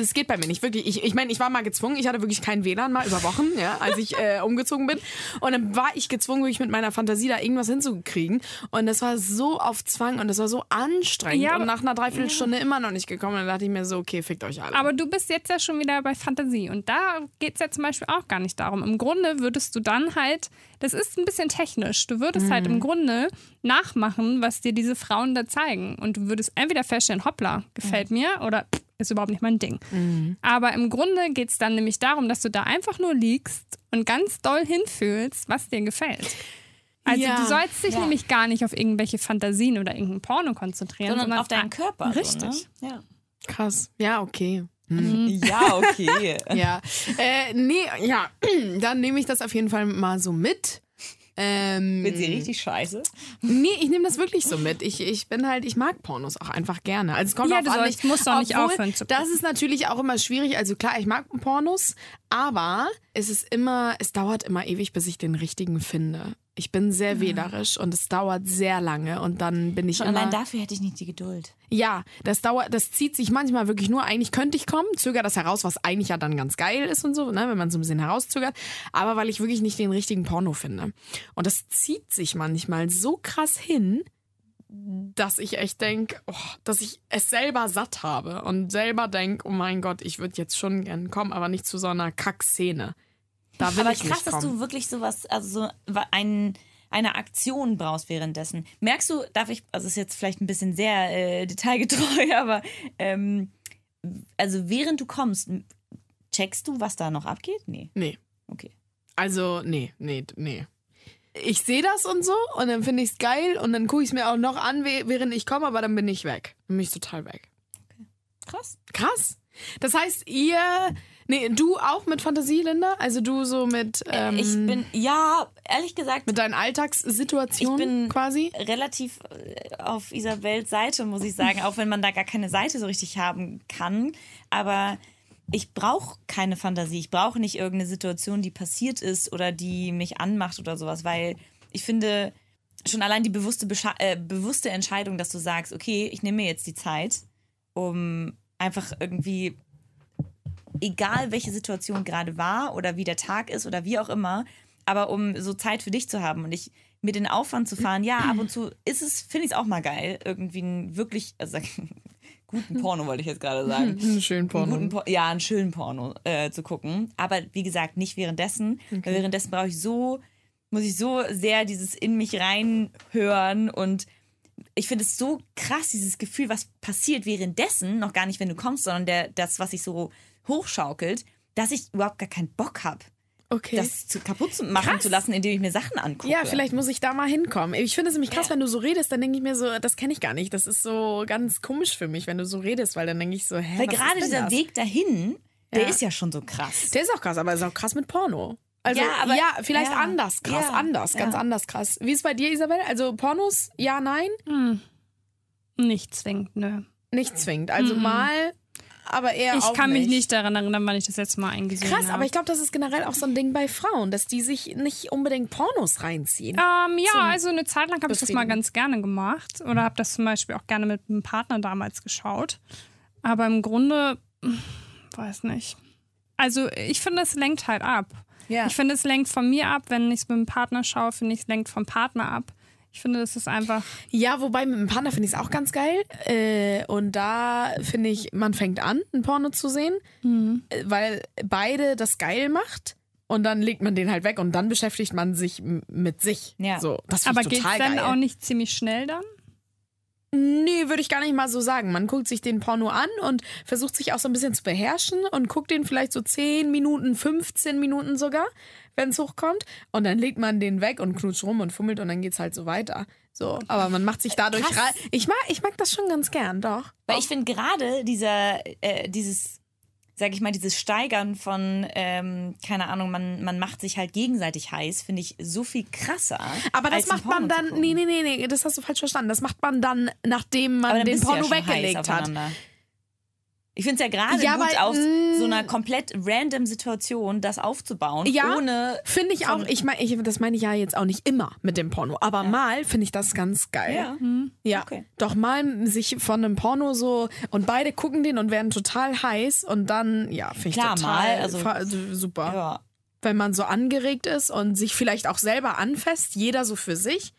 es geht bei mir nicht wirklich. Ich ich meine, ich war mal gezwungen. Ich hatte wirklich kein WLAN mal über Wochen, ja, als ich äh, umgezogen bin und dann war ich gezwungen, wirklich mit meiner Fantasie da irgendwas hinzukriegen und das war so auf Zwang und das war so anstrengend Ja, und nach einer Dreiviertelstunde immer noch nicht gekommen. Und dann dachte ich mir so, okay, fickt euch alle. Aber du bist jetzt ja schon wieder bei Fantasie und da geht es ja zum Beispiel auch gar nicht darum. Im Grunde würdest du dann halt, das ist ein bisschen technisch, du würdest halt im Grunde nachmachen, was dir diese Frauen da zeigen. Und du würdest entweder feststellen, hoppla, gefällt mir oder ist überhaupt nicht mein Ding. Aber im Grunde geht es dann nämlich darum, dass du da einfach nur liegst und ganz doll hinfühlst, was dir gefällt. Also Ja. du sollst dich Ja. nämlich gar nicht auf irgendwelche Fantasien oder irgendein Porno konzentrieren, sondern sondern auf deinen Körper. Richtig. So, ne? Krass. Ja, okay. ja. ja, okay. [laughs] Ja. Äh, nee, ja, [clears throat] dann nehme ich das auf jeden Fall mal so mit. Ähm, Wird sie richtig scheiße? nee, ich nehme das wirklich so mit. Ich, ich bin halt, ich mag Pornos auch einfach gerne. Also es kommt Ja, du an, sollst- musst auch nicht aufhören zu Das ist natürlich auch immer schwierig. Also klar, ich mag Pornos, aber es ist immer, es dauert immer ewig, bis ich den richtigen finde. Ich bin sehr wählerisch und es dauert sehr lange und dann bin ich Schon immer, allein dafür hätte ich nicht die Geduld. ja, das dauert, das zieht sich manchmal wirklich nur, eigentlich könnte ich kommen, zögere das heraus, was eigentlich ja dann ganz geil ist und so, ne, wenn man so ein bisschen herauszögert, aber weil ich wirklich nicht den richtigen Porno finde. Und das zieht sich manchmal so krass hin, dass ich echt denke, oh, dass ich es selber satt habe und selber denke, oh mein Gott, ich würde jetzt schon gern kommen, aber nicht zu so einer Kackszene. Da will Aber ich krass, nicht dass du wirklich sowas, also so ein, eine Aktion brauchst währenddessen. Merkst du, darf ich, also ist jetzt vielleicht ein bisschen sehr äh, detailgetreu, [laughs] aber ähm, also während du kommst, checkst du, was da noch abgeht? Nee. nee. Okay. Also, nee, nee, nee. Ich sehe das und so und dann finde ich es geil und dann gucke ich es mir auch noch an, wäh- während ich komme, aber dann bin ich weg. Dann bin ich total weg. Krass. Krass. Das heißt, ihr. Nee, du auch mit Fantasie, Linda? Also du so mit. Ähm, ich bin, ja, ehrlich gesagt, Mit deinen Alltagssituationen Ich bin- quasi? relativ äh, auf Isabels Seite, muss ich sagen, auch wenn man da gar keine Seite so richtig haben kann. Aber ich brauche keine Fantasie. Ich brauche nicht irgendeine Situation, die passiert ist oder die mich anmacht oder sowas, weil ich finde schon allein die bewusste, Bescha äh, bewusste Entscheidung, dass du sagst, okay, ich nehme mir jetzt die Zeit, um einfach irgendwie, egal welche Situation gerade war oder wie der Tag ist oder wie auch immer, aber um so Zeit für dich zu haben und ich mir den Aufwand zu fahren, ja, ab und zu ist es, finde ich es auch mal geil, irgendwie einen wirklich, also guten Porno wollte ich jetzt gerade sagen. [laughs] Einen schönen Einen guten Por ja, einen schönen Porno äh, zu gucken. Aber wie gesagt, nicht währenddessen. Weil währenddessen brauche ich so, muss ich so sehr dieses in mich reinhören und ich finde es so krass, dieses Gefühl, was passiert währenddessen, noch gar nicht, wenn du kommst, sondern der, das, was sich so hochschaukelt, dass ich überhaupt gar keinen Bock habe, Okay. das zu, kaputt zu machen Krass. zu lassen, indem ich mir Sachen angucke. ja, vielleicht muss ich da mal hinkommen. Ich finde es nämlich krass, Ja. wenn du so redest, dann denke ich mir so, das kenne ich gar nicht. Das ist so ganz komisch für mich, wenn du so redest, weil dann denke ich so, hä, Weil gerade dieser das? Weg dahin, der Ja. ist ja schon so krass. Der ist auch krass, aber ist auch krass mit Porno. Also Ja, ja, aber- vielleicht ja. anders krass, Ja, anders, ganz ja. anders krass. Wie ist es bei dir, Isabel? Also Pornos, ja, nein, Nicht zwingend, nö. nicht zwingend. Also mal, aber eher Ich kann mich nicht. nicht daran erinnern, wann ich das letzte Mal eingesehen Krass, habe. aber ich glaube, das ist generell auch so ein Ding bei Frauen, dass die sich nicht unbedingt Pornos reinziehen. Ähm, ja, also eine Zeit lang habe ich das mal ganz gerne gemacht oder habe das zum Beispiel auch gerne mit einem Partner damals geschaut. Aber im Grunde, hm, weiß nicht. Also ich finde, es lenkt halt ab. Ja. Ich finde, es lenkt von mir ab. Wenn ich es mit einem Partner schaue, finde ich, es lenkt vom Partner ab. Ich finde, das ist einfach. Ja, wobei mit dem Partner finde ich es auch ganz geil. Äh, und da finde ich, man fängt an, ein Porno zu sehen, äh, weil beide das geil macht. Und dann legt man den halt weg und dann beschäftigt man sich mit sich. Ja. So, das Aber geht es dann geil. auch nicht ziemlich schnell dann? Nee, würde ich gar nicht mal so sagen. Man guckt sich den Porno an und versucht sich auch so ein bisschen zu beherrschen und guckt den vielleicht so 10 Minuten, 15 Minuten sogar, wenn es hochkommt. Und dann legt man den weg und knutscht rum und fummelt und dann geht's halt so weiter. So, aber man macht sich dadurch rein. Ich mag, ich mag das schon ganz gern, doch. Weil ich finde gerade dieser, äh, dieses, sag ich mal, dieses Steigern von, ähm, keine Ahnung, man, man macht sich halt gegenseitig heiß, finde ich so viel krasser. Aber das macht man dann. Nee, nee, nee, nee, das hast du falsch verstanden. Das macht man dann, nachdem man dann den ja Porno heiß weggelegt hat. Ich finde es ja gerade Ja, gut, weil, aus mm, so einer komplett random Situation das aufzubauen, Ja, ohne Finde ich auch. Ich meine, ich, das meine ich ja jetzt auch nicht immer mit dem Porno. Aber mal finde ich das ganz geil. Ja. Ja, Okay. doch mal sich von einem Porno so und beide gucken den und werden total heiß und dann, ja, finde ich Klar, total mal, also- fa- super. ja. Wenn man so angeregt ist und sich vielleicht auch selber anfasst, jeder so für sich,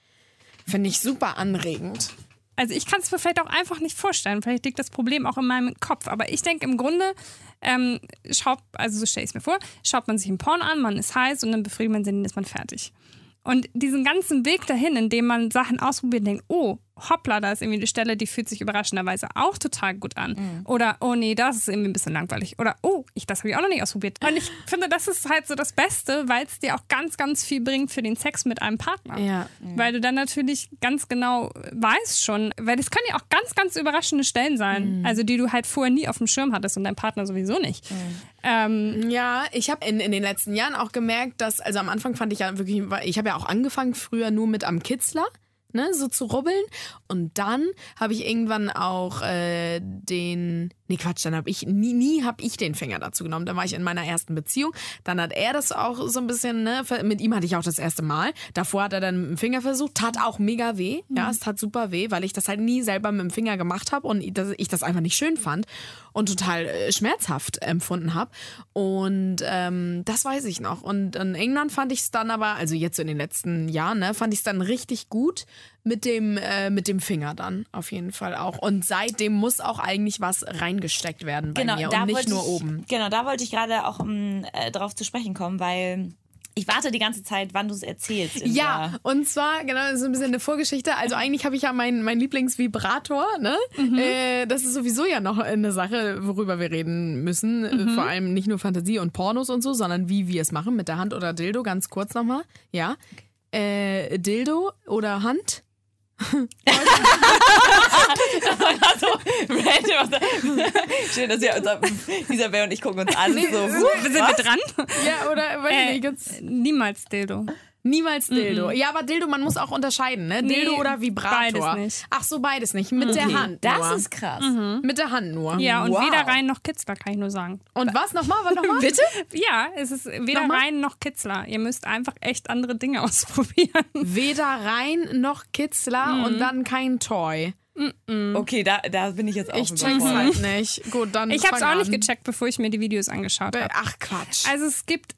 finde ich super anregend. Also ich kann es mir vielleicht auch einfach nicht vorstellen. Vielleicht liegt das Problem auch in meinem Kopf. Aber ich denke im Grunde, ähm, schaut, also so stelle ich es mir vor, schaut man sich einen Porn an, man ist heiß und dann befriedigt man sich, dann ist man fertig. Und diesen ganzen Weg dahin, in dem man Sachen ausprobiert denkt, oh, hoppla, da ist irgendwie eine Stelle, die fühlt sich überraschenderweise auch total gut an. Oder, oh nee, das ist irgendwie ein bisschen langweilig. Oder, oh, ich, das habe ich auch noch nicht ausprobiert. Und ich [laughs] finde, das ist halt so das Beste, weil es dir auch ganz, ganz viel bringt für den Sex mit einem Partner. Ja. Weil du dann natürlich ganz genau weißt schon, weil das können ja auch ganz, ganz überraschende Stellen sein, also die du halt vorher nie auf dem Schirm hattest und dein Partner sowieso nicht. Ähm, Ja, ich habe in, in den letzten Jahren auch gemerkt, dass, also am Anfang fand ich ja wirklich, ich habe ja auch angefangen früher nur mit am Kitzler. Ne, so zu rubbeln. Und dann habe ich irgendwann auch äh, den. Nee, Quatsch, dann habe ich nie, nie habe ich den Finger dazu genommen. Da war ich in meiner ersten Beziehung. Dann hat er das auch so ein bisschen, ne, mit ihm hatte ich auch das erste Mal. Davor hat er dann mit dem Finger versucht, tat auch mega weh. Ja, es tat super weh, weil ich das halt nie selber mit dem Finger gemacht habe und ich das, ich das einfach nicht schön fand und total äh, schmerzhaft empfunden habe. Und ähm, das weiß ich noch. Und in England fand ich es dann aber, also jetzt so in den letzten Jahren, ne, fand ich es dann richtig gut mit dem, äh, mit dem Finger dann auf jeden Fall auch. Und seitdem muss auch eigentlich was reingesteckt werden bei genau, mir da und nicht wollte nur ich, oben. Genau, da wollte ich gerade auch um, äh, drauf zu sprechen kommen, weil ich warte die ganze Zeit, wann du es erzählst. Ja, und zwar, genau, das ist so ein bisschen eine Vorgeschichte. Also eigentlich habe ich ja meinen mein Lieblingsvibrator, ne? Äh, das ist sowieso ja noch eine Sache, worüber wir reden müssen. Äh, Vor allem nicht nur Fantasie und Pornos und so, sondern wie wir es machen, mit der Hand oder Dildo, ganz kurz nochmal. Ja. Äh, Dildo oder Hand? also, random. Schön, dass wir unser, Isabel und ich gucken uns an. so, huh, sind wir dran? Ja, oder weiß ich Äh, nicht, niemals Dildo. Niemals Dildo. Ja, aber Dildo, man muss auch unterscheiden, ne? Dildo Nee, oder Vibrator. beides nicht. Ach so, beides nicht. Mit der Hand. das nur. ist krass. Mit der Hand nur. Ja, und Wow. weder rein noch Kitzler, kann ich nur sagen. Und was nochmal? Was nochmal? [laughs] Bitte? Ja, es ist weder Nochmal? rein noch Kitzler. Ihr müsst einfach echt andere Dinge [laughs] ausprobieren. Weder rein noch Kitzler und dann kein Toy. Okay, da, da bin ich jetzt auch Ich check's halt [laughs] nicht. Gut, dann. Ich habe es fang auch nicht an. gecheckt, bevor ich mir die Videos angeschaut habe. Ach Quatsch. Also es gibt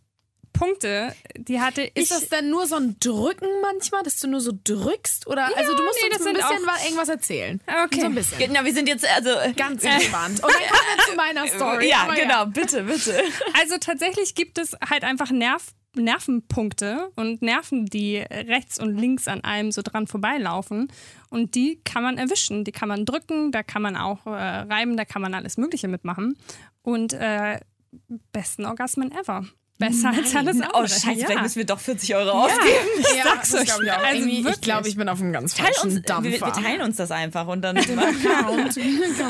Punkte, die hatte ich. ist das denn nur so ein Drücken manchmal, dass du nur so drückst? Oder also du musst nee, uns das ein bisschen auch- wa- irgendwas erzählen. Okay. So ein bisschen. Genau, wir sind jetzt, also. Ganz entspannt. Und dann kommen wir zu meiner [laughs] Story. Ja, Aber genau, bitte, bitte. [laughs] Also tatsächlich gibt es halt einfach Nerv, Nervenpunkte und Nerven, die rechts und links an einem so dran vorbeilaufen. Und die kann man erwischen, die kann man drücken, da kann man auch äh, reiben, da kann man alles Mögliche mitmachen. Und äh, besten Orgasmen ever. Besser als alles andere. Oh, scheiße, ja. vielleicht müssen wir doch 40 Euro ausgeben. Ja, sag's euch. glaub ich auch. Also ich glaube, ich bin auf einem ganz Teil uns, falschen wir, wir Dampfer. teilen uns das einfach und dann Account.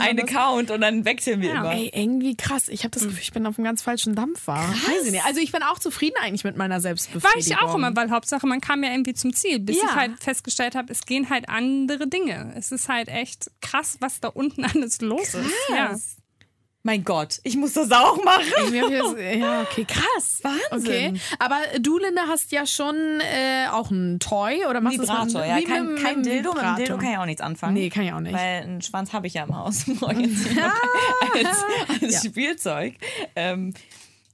ein Account und dann wechseln wir Ja. immer. Ey, irgendwie krass. Ich habe das Gefühl, ich bin auf einem ganz falschen Dampfer. Weiß ich nicht. Also ich bin auch zufrieden eigentlich mit meiner War Selbstbefriedigung. ich auch immer, weil Hauptsache, man kam ja irgendwie zum Ziel, bis Ja. ich halt festgestellt habe, es gehen halt andere Dinge. Es ist halt echt krass, was da unten [laughs] alles los ist. Ja. Mein Gott, ich muss das auch machen. Das, ja, okay, krass. Wahnsinn. Okay. Aber du, Linda, hast ja schon äh, auch ein Toy oder machst du das mit, ja. wie Kein, mit- kein mit Dildo, mit dem Vibrator? Dildo kann ich auch nichts anfangen. Nee, kann ich auch nicht. Weil einen Schwanz habe ich ja im Haus. [laughs] Noch [laughs] als, als Spielzeug. Ähm,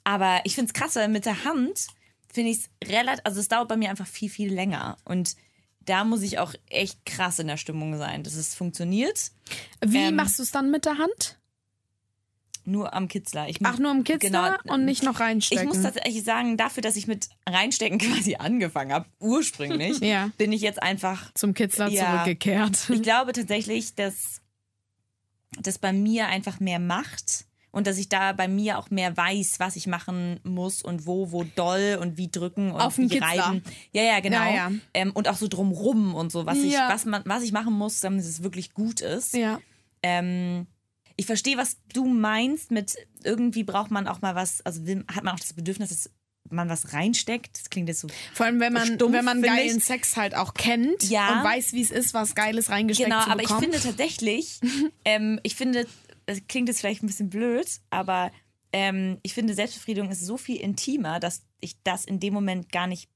aber ich finde es krass, weil mit der Hand finde ich es relativ, also es dauert bei mir einfach viel, viel länger. Und da muss ich auch echt krass in der Stimmung sein, dass es funktioniert. Wie Ähm, machst du es dann mit der Hand? Nur am Kitzler. Ich, Ach, nur am Kitzler Genau. und nicht noch reinstecken. Ich muss tatsächlich sagen, dafür, dass ich mit reinstecken [laughs] quasi angefangen habe, ursprünglich, Ja. bin ich jetzt einfach zum Kitzler Ja. zurückgekehrt. Ich glaube tatsächlich, dass das bei mir einfach mehr macht und dass ich da bei mir auch mehr weiß, was ich machen muss und wo, wo doll und wie drücken und Auf wie reiben. Ja, ja, genau. Ja, ja. Ähm, und auch so drumrum und so, was ich, Ja. was man, was ich machen muss, damit es wirklich gut ist. ja. Ähm, ich verstehe, was du meinst mit irgendwie braucht man auch mal was, also hat man auch das Bedürfnis, dass man was reinsteckt. Das klingt jetzt so Vor allem, wenn man, Stumpf, wenn man geilen ich. Sex halt auch kennt Ja. und weiß, wie es ist, was Geiles reingesteckt Genau, zu aber ich bekommen. finde tatsächlich, [laughs] ähm, ich finde, das klingt jetzt vielleicht ein bisschen blöd, aber ähm, ich finde, Selbstbefriedigung ist so viel intimer, dass ich das in dem Moment gar nicht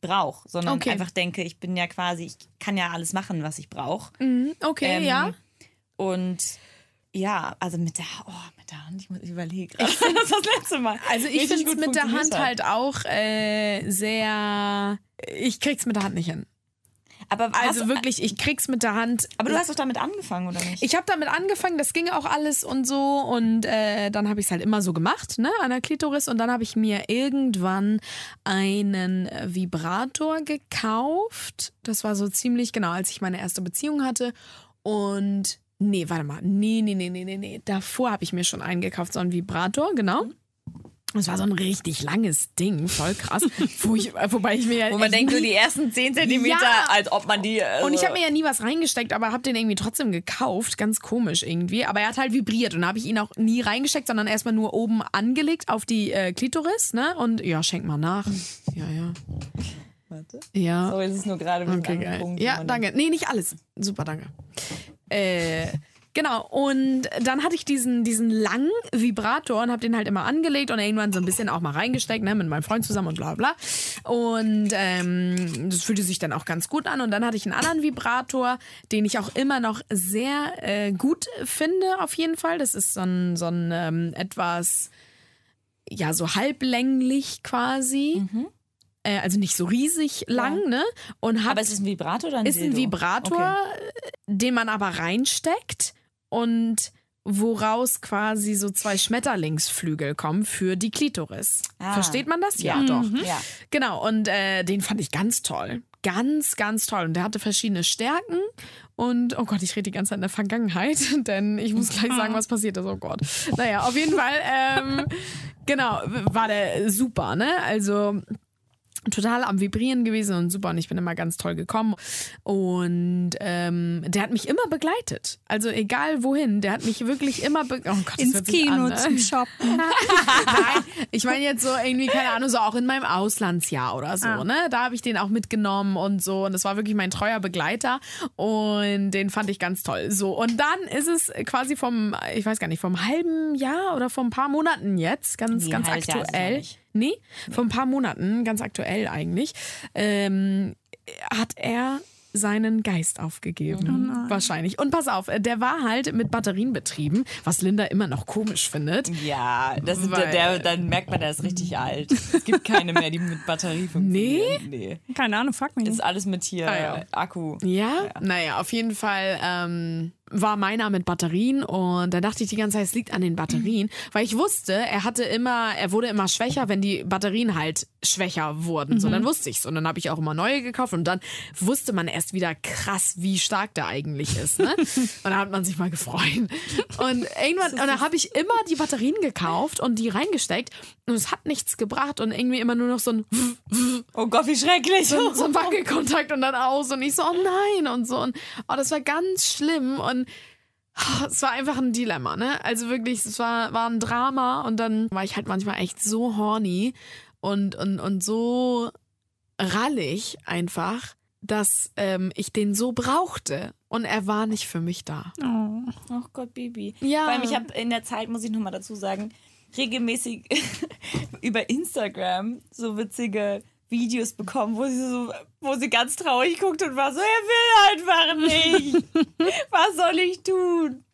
brauche, sondern Okay. einfach denke, ich bin ja quasi, ich kann ja alles machen, was ich brauche. Mhm, okay, Ähm, ja. Und ja, also mit der, oh, mit der Hand, ich muss ich überlege. [laughs] das ist das letzte Mal. Also ich finde es mit der Hand hat. halt auch äh, sehr. Ich krieg's mit der Hand nicht hin. Aber Also hast, wirklich, ich krieg's mit der Hand. Aber du hast doch damit angefangen, oder nicht? Ich habe damit angefangen, das ging auch alles und so und äh, dann habe ich es halt immer so gemacht, ne, an der Klitoris und dann habe ich mir irgendwann einen äh, Vibrator gekauft. Das war so ziemlich genau, als ich meine erste Beziehung hatte und nee, warte mal, nee, nee, nee, nee, nee, nee. Davor habe ich mir schon einen gekauft, so einen Vibrator, genau. Das war so ein richtig langes Ding, voll krass. [laughs] wo ich, wobei ich mir ja Wo man denkt, so die ersten 10 Zentimeter, Ja. als ob man die. Also und ich habe mir ja nie was reingesteckt, aber habe den irgendwie trotzdem gekauft. Ganz komisch irgendwie. Aber er hat halt vibriert und da habe ich ihn auch nie reingesteckt, sondern erstmal nur oben angelegt auf die äh, Klitoris, ne? Und ja, schenk mal nach. [laughs] Ja, ja. Warte. Ja. So ist es nur gerade mit Okay, geil. Punkt, Ja, danke. Nee, nicht alles. Super, danke. Äh, genau, und dann hatte ich diesen, diesen langen Vibrator und habe den halt immer angelegt und irgendwann so ein bisschen auch mal reingesteckt, ne, mit meinem Freund zusammen und bla bla. Und ähm, das fühlte sich dann auch ganz gut an. Und dann hatte ich einen anderen Vibrator, den ich auch immer noch sehr äh, gut finde, auf jeden Fall. Das ist so ein, so ein ähm, etwas, ja, so halblänglich quasi. Äh, also nicht so riesig lang, ne? Und hat Aber ist es ein Vibrator oder ein ist ein Dildo? Vibrator, den man aber reinsteckt und woraus quasi so zwei Schmetterlingsflügel kommen für die Klitoris. Ah. Versteht man das? Ja, Ja. doch. Okay. Ja. Genau, und äh, den fand ich ganz toll. Ganz, ganz toll. Und der hatte verschiedene Stärken. Und, oh Gott, ich rede die ganze Zeit in der Vergangenheit, [laughs] denn ich muss gleich sagen, was passiert ist. Oh Gott. Naja, auf jeden Fall, ähm, [laughs] genau, war der super, ne? Also, total am Vibrieren gewesen und super und ich bin immer ganz toll gekommen und ähm, der hat mich immer begleitet also egal wohin der hat mich wirklich immer be oh Ins Kino an, ne? zum Shoppen. [laughs] Nein, ich meine jetzt so irgendwie, keine Ahnung, so auch in meinem Auslandsjahr oder so, Ah. ne? Da habe ich den auch mitgenommen und so. Und das war wirklich mein treuer Begleiter. Und den fand ich ganz toll. So, und dann ist es quasi vom, ich weiß gar nicht, vom halben Jahr oder vor ein paar Monaten jetzt, ganz, Nee, ganz halbes Jahr ist Nee, vor ein paar Monaten, ganz aktuell eigentlich, ähm, hat er seinen Geist aufgegeben. Wahrscheinlich. Und pass auf, der war halt mit Batterien betrieben, was Linda immer noch komisch findet. Ja, das ist, Weil- der, dann merkt man, der ist richtig alt. Es gibt keine mehr, die mit Batterie [laughs] funktionieren. Nee? Nee. Keine Ahnung, frag mich Das ist alles mit hier Ah, ja. Akku. Ja, naja, auf jeden Fall. Ähm, war meiner mit Batterien und da dachte ich die ganze Zeit, es liegt an den Batterien, weil ich wusste, er hatte immer, er wurde immer schwächer, wenn die Batterien halt schwächer wurden. So, dann wusste ich's und dann habe ich auch immer neue gekauft und dann wusste man erst wieder krass, wie stark der eigentlich ist. Ne? [laughs] Und da hat man sich mal gefreut. Und [laughs] irgendwann, und dann habe ich immer die Batterien gekauft und die reingesteckt und es hat nichts gebracht und irgendwie immer nur noch so ein Oh Gott, wie schrecklich. so, so ein Wackelkontakt und dann aus und ich so, oh nein und so. Und oh, das war ganz schlimm und oh, [laughs] es war einfach ein Dilemma, ne? Also wirklich, es war, war ein Drama und dann war ich halt manchmal echt so horny und, und, und so rallig einfach, dass ähm, ich den so brauchte und er war nicht für mich da. Oh. Oh Gott, Baby. Ja. Allem, ich habe in der Zeit, muss ich nochmal dazu sagen, regelmäßig [laughs] über Instagram so witzige Videos bekommen, wo sie so, wo sie ganz traurig guckt und war so, er will einfach nicht. [laughs] Was soll ich tun?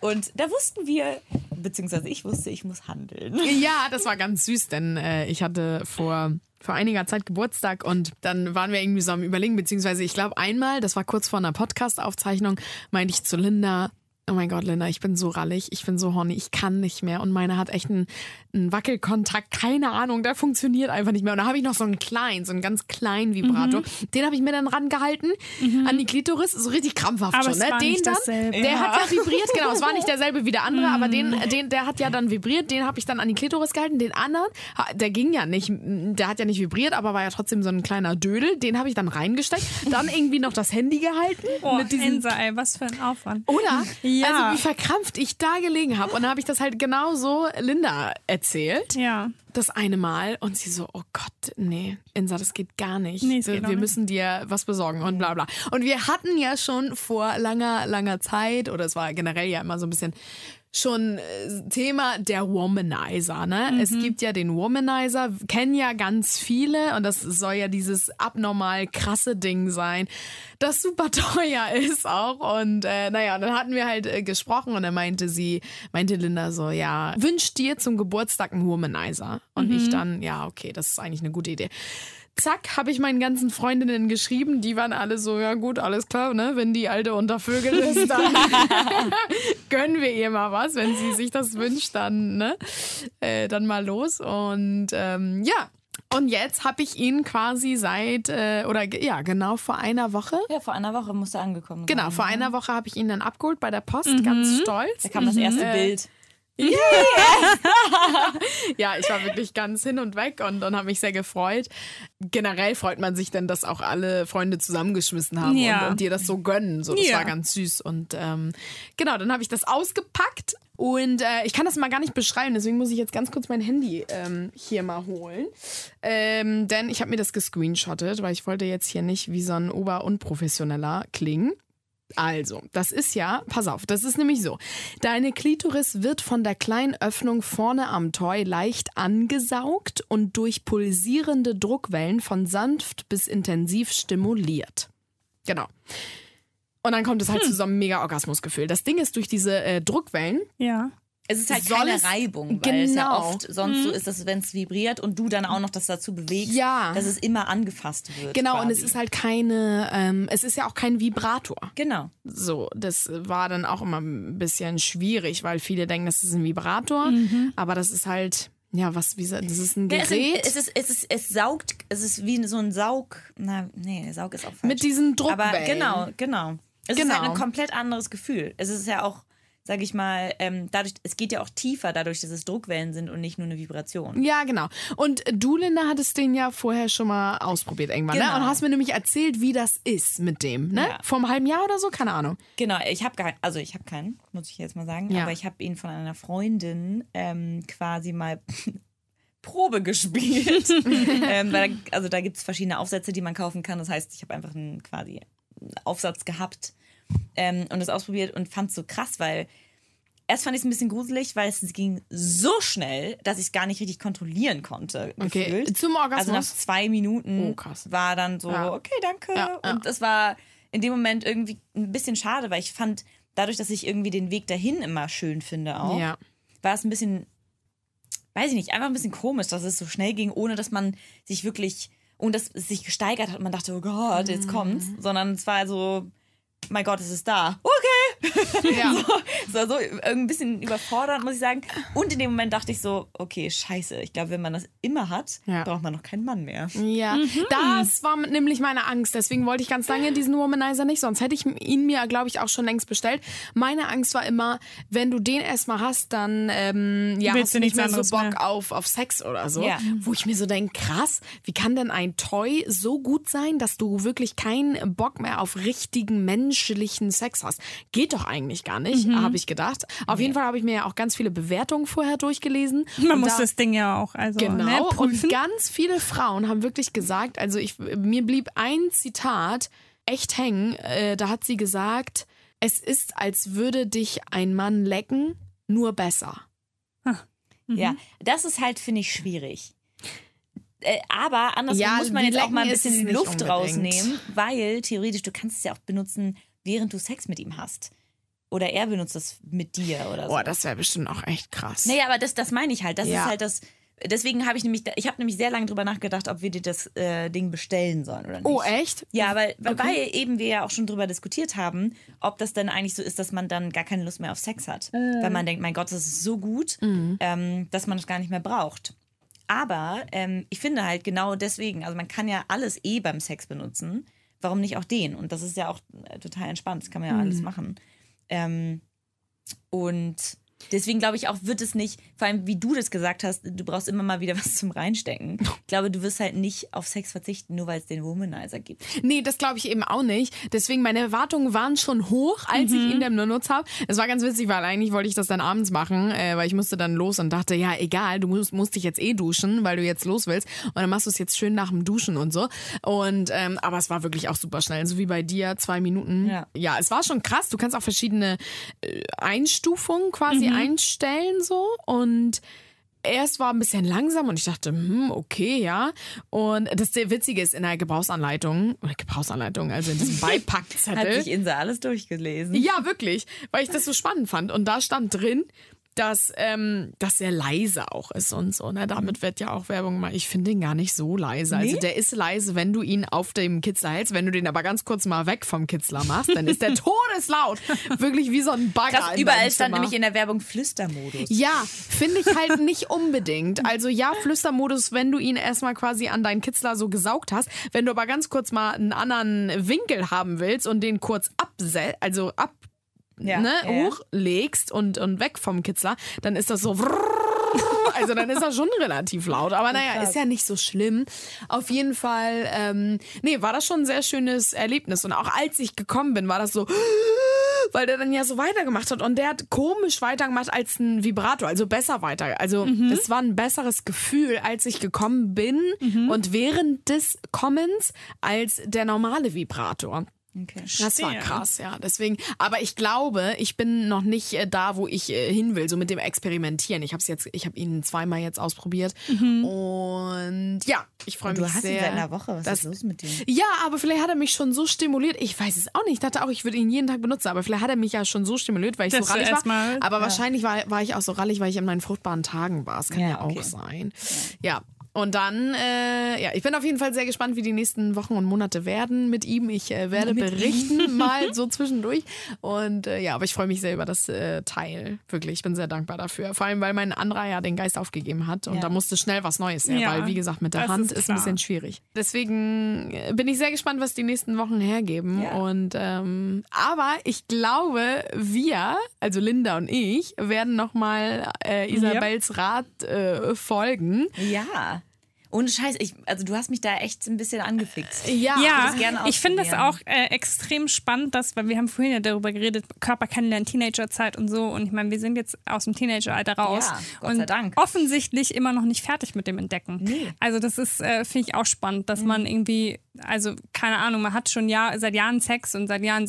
Und da wussten wir, beziehungsweise ich wusste, ich muss handeln. Ja, das war ganz süß, denn äh, ich hatte vor, vor einiger Zeit Geburtstag und dann waren wir irgendwie so am Überlegen, beziehungsweise ich glaube einmal, das war kurz vor einer Podcast-Aufzeichnung, meinte ich zu Linda, oh mein Gott, Linda, ich bin so rallig, ich bin so horny, ich kann nicht mehr und meine hat echt einen, einen Wackelkontakt, keine Ahnung, der funktioniert einfach nicht mehr. Und da habe ich noch so einen kleinen, so einen ganz kleinen Vibrator, den habe ich mir dann rangehalten an die Klitoris, so richtig krampfhaft Aber schon, es ne? war Den nicht dann, dasselbe. der hat ja vibriert, genau, es war nicht derselbe wie der andere, aber den, den, der hat ja dann vibriert, den habe ich dann an die Klitoris gehalten, den anderen, der ging ja nicht, der hat ja nicht vibriert, aber war ja trotzdem so ein kleiner Dödel, den habe ich dann reingesteckt, dann irgendwie noch das Handy gehalten [laughs] Oh, mit diesen Ensa, ey, was für ein Aufwand. oder? Ja. Also wie verkrampft ich da gelegen habe. Und dann habe ich das halt genau so Linda erzählt. Ja. Das eine Mal. Und sie so, oh Gott, nee, Insa, das geht gar nicht. Nee, es wir geht wir nicht. müssen dir was besorgen und bla bla. Und wir hatten ja schon vor langer, langer Zeit, oder es war generell ja immer so ein bisschen schon äh, Thema der Womanizer. Ne? Mhm. Es gibt ja den Womanizer, kennen ja ganz viele und das soll ja dieses abnormal krasse Ding sein, das super [laughs] teuer ist auch. Und äh, naja, dann hatten wir halt äh, gesprochen und dann meinte sie, meinte Linda so, ja, wünscht dir zum Geburtstag einen Womanizer. Und Mhm. ich dann, ja, okay, das ist eigentlich eine gute Idee. Zack, habe ich meinen ganzen Freundinnen geschrieben. Die waren alle so, ja gut, alles klar, ne? Wenn die Alte unter Vögel ist, [laughs] dann [laughs] gönnen wir ihr mal was. Wenn sie sich das wünscht, dann, ne? Äh, dann mal los. Und ähm, ja. Und jetzt habe ich ihn quasi seit, äh, oder ja, genau vor einer Woche. Ja, vor einer Woche musste er angekommen Genau, sein. vor einer Woche habe ich ihn dann abgeholt bei der Post, ganz stolz. Da kam das erste Äh, [laughs] Ja, ich war wirklich ganz hin und weg und, und habe mich sehr gefreut. Generell freut man sich denn, dass auch alle Freunde zusammengeschmissen haben Ja. und, und dir das so gönnen. So, das Ja. war ganz süß. Und ähm, genau, dann habe ich das ausgepackt und äh, ich kann das mal gar nicht beschreiben, deswegen muss ich jetzt ganz kurz mein Handy ähm, hier mal holen. Ähm, denn ich habe mir das gescreenshottet, weil ich wollte jetzt hier nicht wie so ein Ober-Unprofessioneller klingen. Also, das ist ja, pass auf, das ist nämlich so. Deine Klitoris wird von der kleinen Öffnung vorne am Toy leicht angesaugt und durch pulsierende Druckwellen von sanft bis intensiv stimuliert. Genau. Und dann kommt es halt zu so einem mega Orgasmusgefühl. Das Ding ist durch diese äh, Druckwellen, Ja. Es ist halt Soll keine es- Reibung, weil es ja Genau. oft sonst so ist, dass wenn es vibriert und du dann auch noch das dazu bewegst, Ja. dass es immer angefasst wird. genau, und es quasi. ist halt keine, ähm, es ist ja auch kein Vibrator. Genau. So, das war dann auch immer ein bisschen schwierig, weil viele denken, das ist ein Vibrator, aber das ist halt, ja, was, wie, sa- das ist ein Ja, es, Gerät. ist, es, ist, es, ist, es saugt, es ist wie so ein Saug. Na, nee, Saug ist auch falsch. Mit diesen Aber Druckwellen. genau, genau. Es ist Genau. halt ein komplett anderes Gefühl. Es ist ja auch, sag ich mal, ähm, dadurch, es geht ja auch tiefer dadurch, dass es Druckwellen sind und nicht nur eine Vibration. Ja, genau. Und du, Linda, hattest den ja vorher schon mal ausprobiert irgendwann, ne? Genau. Und hast mir nämlich erzählt, wie das ist mit dem, ne? Ja. Vor einem halben Jahr oder so, keine Ahnung. Genau, ich habe gar, also ich habe keinen, muss ich jetzt mal sagen, Ja. aber ich habe ihn von einer Freundin ähm, quasi mal [laughs] Probe gespielt. [laughs] ähm, weil, also da gibt es verschiedene Aufsätze, die man kaufen kann. Das heißt, ich habe einfach einen quasi Aufsatz gehabt ähm, und das ausprobiert und fand es so krass, weil erst fand ich es ein bisschen gruselig, weil es ging so schnell, dass ich es gar nicht richtig kontrollieren konnte. Okay, Gefühlt. zum Also nach Orgasmus. zwei Minuten Oh, war dann so, Ja. okay, danke. Ja, ja. Und es war in dem Moment irgendwie ein bisschen schade, weil ich fand, dadurch, dass ich irgendwie den Weg dahin immer schön finde auch, ja. war es ein bisschen, weiß ich nicht, einfach ein bisschen komisch, dass es so schnell ging, ohne dass man sich wirklich, ohne dass es sich gesteigert hat und man dachte, oh Gott, Mhm. jetzt kommt's. Sondern es war so, mein Gott, es ist da. Okay. [laughs] Ja. So, so ein bisschen überfordernd, muss ich sagen. Und in dem Moment dachte ich so, okay, scheiße. Ich glaube, wenn man das immer hat, Ja. braucht man noch keinen Mann mehr. Ja, das war nämlich meine Angst. Deswegen wollte ich ganz lange diesen Womanizer nicht. Sonst hätte ich ihn mir, glaube ich, auch schon längst bestellt. Meine Angst war immer, wenn du den erstmal hast, dann ähm, ja, Willst hast du nicht mehr so Bock mehr. auf, auf Sex oder so. Ja. Wo ich mir so denke, krass, wie kann denn ein Toy so gut sein, dass du wirklich keinen Bock mehr auf richtigen menschlichen Sex hast? Geht doch eigentlich gar nicht, Mhm. habe ich gedacht. Auf jeden Fall habe ich mir ja auch ganz viele Bewertungen vorher durchgelesen. Man Und muss da- das Ding ja auch also Genau. ne, und prüfen. ganz viele Frauen haben wirklich gesagt, also ich, mir blieb ein Zitat echt hängen. Äh, da hat sie gesagt, es ist, als würde dich ein Mann lecken, nur besser. Ja, das ist halt, finde ich, schwierig. Äh, aber andersrum Ja, muss man jetzt auch mal ein bisschen die Luft unbedingt. rausnehmen, weil theoretisch, du kannst es ja auch benutzen, während du Sex mit ihm hast. Oder er benutzt es mit dir oder so. Boah, das wäre bestimmt auch echt krass. Naja, aber das, das meine ich halt. Das Ja. ist halt das. Deswegen habe ich nämlich, ich habe nämlich sehr lange drüber nachgedacht, ob wir dir das äh, Ding bestellen sollen oder nicht. Oh, echt? Ja, weil, weil, weil eben wir ja auch schon drüber diskutiert haben, ob das dann eigentlich so ist, dass man dann gar keine Lust mehr auf Sex hat. Weil man denkt, mein Gott, das ist so gut, ähm, dass man es gar nicht mehr braucht. Aber ähm, ich finde halt genau deswegen, also man kann ja alles eh beim Sex benutzen. Warum nicht auch den? Und das ist ja auch äh, total entspannt. Das kann man ja alles machen. Ähm, und deswegen glaube ich auch, wird es nicht, vor allem wie du das gesagt hast, du brauchst immer mal wieder [laughs] was zum Reinstecken. Ich glaube, du wirst halt nicht auf Sex verzichten, nur weil es den Womanizer gibt. Nee, das glaube ich eben auch nicht. Deswegen, meine Erwartungen waren schon hoch, als ich ihn dann benutzt habe. Es war ganz witzig, weil eigentlich wollte ich das dann abends machen, äh, weil ich musste dann los und dachte, ja, egal, du musst, musst dich jetzt eh duschen, weil du jetzt los willst. Und dann machst du es jetzt schön nach dem Duschen und so. Und ähm, aber es war wirklich auch super schnell, so wie bei dir, zwei Minuten. Ja. ja es war schon krass. Du kannst auch verschiedene äh, Einstufungen quasi einstellen so und erst war ein bisschen langsam und ich dachte, hm, okay, ja. Und das der Witzige ist in der Gebrauchsanleitung, oder Gebrauchsanleitung, also in diesem [laughs] Hat sich Beipackzettel. Insa alles durchgelesen. ja, wirklich, weil ich das so spannend fand. Und da stand drin, dass ähm, das sehr leise auch ist und so. Ne? Damit wird ja auch Werbung gemacht. Ich finde den gar nicht so leise. Also Nee? der ist leise, wenn du ihn auf dem Kitzler hältst. Wenn du den aber ganz kurz mal weg vom Kitzler machst, dann ist der [laughs] todeslaut. Wirklich wie so ein Bagger Krass, überall stand nämlich in der Werbung Flüstermodus. Ja, finde ich halt nicht unbedingt. Also ja, Flüstermodus, wenn du ihn erstmal quasi an deinen Kitzler so gesaugt hast. Wenn du aber ganz kurz mal einen anderen Winkel haben willst und den kurz abse also ab Ja, ne, ja, hochlegst und, und weg vom Kitzler, dann ist das so. Also dann ist das schon relativ laut. Aber naja, ist ja nicht so schlimm. Auf jeden Fall, ähm, nee, war das schon ein sehr schönes Erlebnis. Und auch als ich gekommen bin, war das so, weil der dann ja so weitergemacht hat. Und der hat komisch weitergemacht als ein Vibrator, also besser weiter. Also das war ein besseres Gefühl, als ich gekommen bin und während des Kommens als der normale Vibrator. Okay. Das war krass, ja. Deswegen, aber ich glaube, ich bin noch nicht äh, da, wo ich äh, hin will, so mit dem Experimentieren. Ich habe jetzt, ich habe ihn zweimal jetzt ausprobiert und ja, ich freue mich du hast sehr. ihn seit einer Woche. Was das- ist los mit dir? Ja, aber vielleicht hat er mich schon so stimuliert. Ich weiß es auch nicht. Ich dachte auch, ich würde ihn jeden Tag benutzen, aber vielleicht hat er mich ja schon so stimuliert, weil ich Dass so rallig war. erstmal- Aber wahrscheinlich war, war ich auch so rallig, weil ich in meinen fruchtbaren Tagen war. Das kann ja, Ja, okay. auch sein. Ja. Und dann, äh, ja, ich bin auf jeden Fall sehr gespannt, wie die nächsten Wochen und Monate werden mit ihm. Ich äh, werde berichten, [laughs] mal so zwischendurch. Und äh, ja, aber ich freue mich sehr über das äh, Teil. Wirklich, ich bin sehr dankbar dafür. Vor allem, weil mein anderer ja den Geist aufgegeben hat. Und Ja. da musste schnell was Neues her, Ja, weil, wie gesagt, mit der Hand ist ist, ein bisschen schwierig. Deswegen äh, bin ich sehr gespannt, was die nächsten Wochen hergeben. Ja. Und ähm, aber ich glaube, wir, also Linda und ich, werden nochmal äh, Isabels Rat äh, folgen. Ja. Ohne Scheiß, ich, also du hast mich da echt ein bisschen angefixt. Ja, Ja, das gerne ich finde es ausprobieren. auch äh, extrem spannend, dass, weil wir haben vorhin ja darüber geredet, Körper kennenlernen, Teenagerzeit und so. Und ich meine, wir sind jetzt aus dem Teenageralter raus Ja, Gott und sei Dank. offensichtlich immer noch nicht fertig mit dem Entdecken. Nee. Also das ist, äh, finde ich auch spannend, dass Mhm. man irgendwie, also keine Ahnung, man hat schon Jahr, seit Jahren Sex und seit Jahren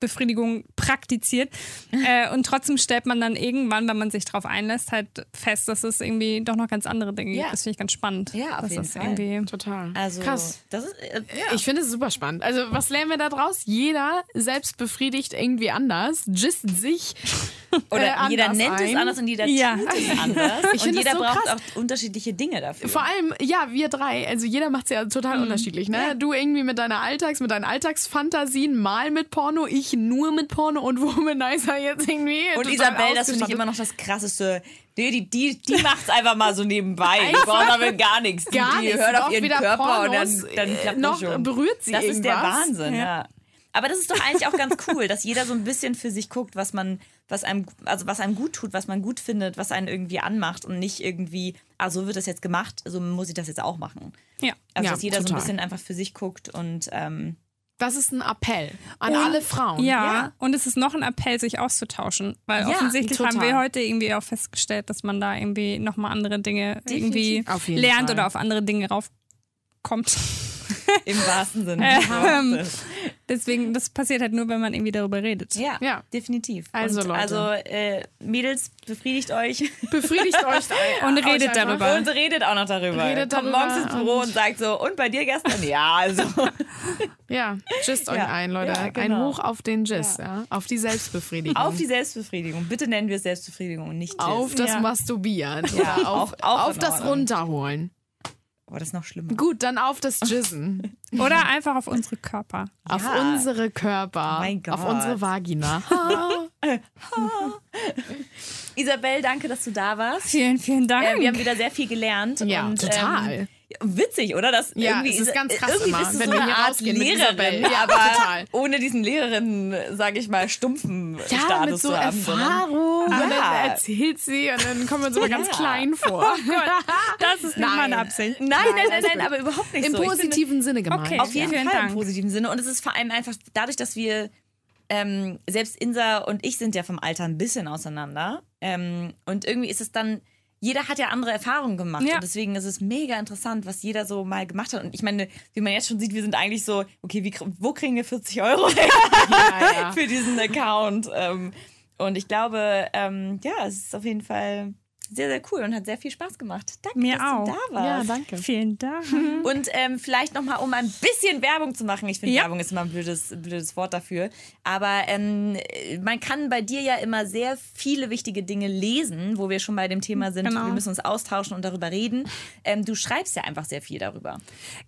Selbstbefriedigung praktiziert [laughs] äh, und trotzdem stellt man dann irgendwann, wenn man sich darauf einlässt, halt fest, dass es irgendwie doch noch ganz andere Dinge Ja. gibt. Das finde ich ganz spannend. Ja, auf jeden das Fall. Irgendwie total. Also, Krass. das ist, äh, ja. Ich finde es super spannend. Also, was lernen wir da draus? Jeder selbst befriedigt irgendwie anders, gist sich. [laughs] Oder äh, jeder nennt es ein. anders und jeder Ja. tut es [laughs] anders. Ich und finde das jeder so braucht krass. auch unterschiedliche Dinge dafür. Vor allem, ja, wir drei. Also jeder macht es ja total unterschiedlich, ne? Ja. Du irgendwie mit deiner Alltags, mit deinen Alltagsfantasien, mal mit Porno, ich nicht nur mit Porno und Womanizer jetzt irgendwie. Und Isabel, das finde ich immer noch das krasseste. Nee, die, die, die macht's einfach mal so nebenbei. Die braucht damit gar nichts. Die, Gar die nichts. hört auf ihren wieder Körper und Pornos, dann, dann äh, klappt noch das schon. berührt sie Das ist der irgendwas. Wahnsinn, ja. Aber das ist doch eigentlich auch ganz cool, dass jeder so ein bisschen für sich guckt, was man, was einem, also was einem gut tut, was man gut findet, was einen irgendwie anmacht und nicht irgendwie, ah, so wird das jetzt gemacht, so muss ich das jetzt auch machen. Ja. Also Ja, dass jeder so total. ein bisschen einfach für sich guckt und ähm, Das ist ein Appell an alle Frauen. Ja, Ja. und es ist noch ein Appell, sich auszutauschen. Weil Ja, offensichtlich haben total. wir heute irgendwie auch festgestellt, dass man da irgendwie nochmal andere Dinge irgendwie Auf jeden lernt Fall. oder auf andere Dinge raufkommt. [laughs] im wahrsten Sinne. Ähm, Deswegen, das passiert halt nur, wenn man irgendwie darüber redet. Ja, Ja. definitiv. Also, und, Leute. also äh, Mädels, befriedigt euch [laughs] Befriedigt euch [laughs] Und redet darüber. und redet auch noch darüber. Redet Kommt darüber morgens ins Büro und- und sagt so, und bei dir gestern? Ja, also. Ja, gisst euch Ja. ein, Leute. Ja, Ein genau. Hoch auf den Giss, ja. Auf die Selbstbefriedigung. Auf die Selbstbefriedigung. Bitte nennen wir es Selbstbefriedigung und nicht Giss. auf das ja. Masturbieren. Ja, auf, auch- auch auf in das Ordnung. Runterholen. Aber das ist noch schlimmer. Gut, dann auf das Jizzen. [laughs] Oder einfach auf unsere Körper. Auf Ja. unsere Körper. Mein Gott. Auf unsere Vagina. [laughs] Isabel, danke, dass du da warst. Vielen, vielen Dank. Äh, wir haben wieder sehr viel gelernt. Ja, und, total. Ähm, witzig, oder? Das Ja, irgendwie es ist ganz krass irgendwie immer, bist du wenn so eine Art Lehrerin. Ja, aber total. ohne diesen Lehrerinnen, sage ich mal, stumpfen Ja, Status mit so zu haben. Erfahrung. Und dann Ja. erzählt sie und dann kommen wir uns immer ganz Ja. klein [laughs] vor. das ist nicht meine Absicht. Nein, nein, nein, nein, aber überhaupt nicht Im so. Ich finde- positiven Sinne gemeint. Okay. Auf jeden Vielen Fall Dank. im positiven Sinne. Und es ist vor allem einfach dadurch, dass wir, ähm, selbst Insa und ich sind ja vom Alter ein bisschen auseinander. Ähm, und irgendwie ist es dann, jeder hat ja andere Erfahrungen gemacht. Ja. Und deswegen ist es mega interessant, was jeder so mal gemacht hat. Und ich meine, wie man jetzt schon sieht, wir sind eigentlich so, okay, wie, wo kriegen wir 40 Euro [laughs] her Ja, ja. für diesen Account? Ähm, und ich glaube, ähm, ja, es ist auf jeden Fall sehr, sehr cool und hat sehr viel Spaß gemacht. Danke, Mir dass auch. du da warst. Ja, danke. Vielen Dank. [laughs] Und ähm, vielleicht nochmal, um ein bisschen Werbung zu machen. Ich finde, Ja. Werbung ist immer ein blödes, blödes Wort dafür. Aber ähm, man kann bei dir ja immer sehr viele wichtige Dinge lesen, wo wir schon bei dem Thema sind. Genau. Wir müssen uns austauschen und darüber reden. Ähm, du schreibst ja einfach sehr viel darüber.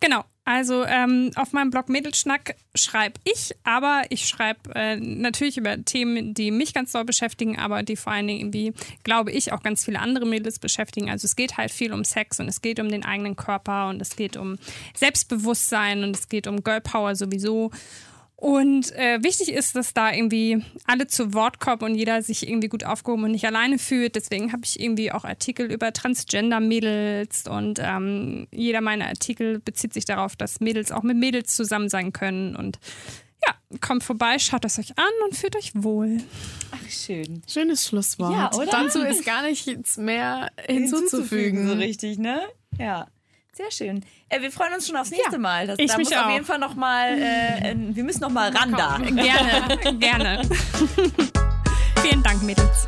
Genau. Also ähm, auf meinem Blog Mädelschnack schreibe ich, aber ich schreibe äh, natürlich über Themen, die mich ganz doll beschäftigen, aber die vor allen Dingen irgendwie, glaube ich, auch ganz viele andere Mädels beschäftigen. Also es geht halt viel um Sex und es geht um den eigenen Körper und es geht um Selbstbewusstsein und es geht um Girl Power sowieso. Und äh, wichtig ist, dass da irgendwie alle zu Wort kommen und jeder sich irgendwie gut aufgehoben und nicht alleine fühlt. Deswegen habe ich irgendwie auch Artikel über Transgender-Mädels und ähm, jeder meiner Artikel bezieht sich darauf, dass Mädels auch mit Mädels zusammen sein können. Und ja, kommt vorbei, schaut es euch an und fühlt euch wohl. Ach, schön. Schönes Schlusswort. Ja, oder? Dazu ist gar nichts mehr hinzuzufügen. So richtig, ne? Ja. Sehr schön. Äh, wir freuen uns schon aufs nächste Mal. Das, ich da mich muss auf auch. jeden Fall nochmal, äh, wir müssen nochmal ran da. Gerne, [laughs] gerne. [laughs] Vielen Dank, Mädels.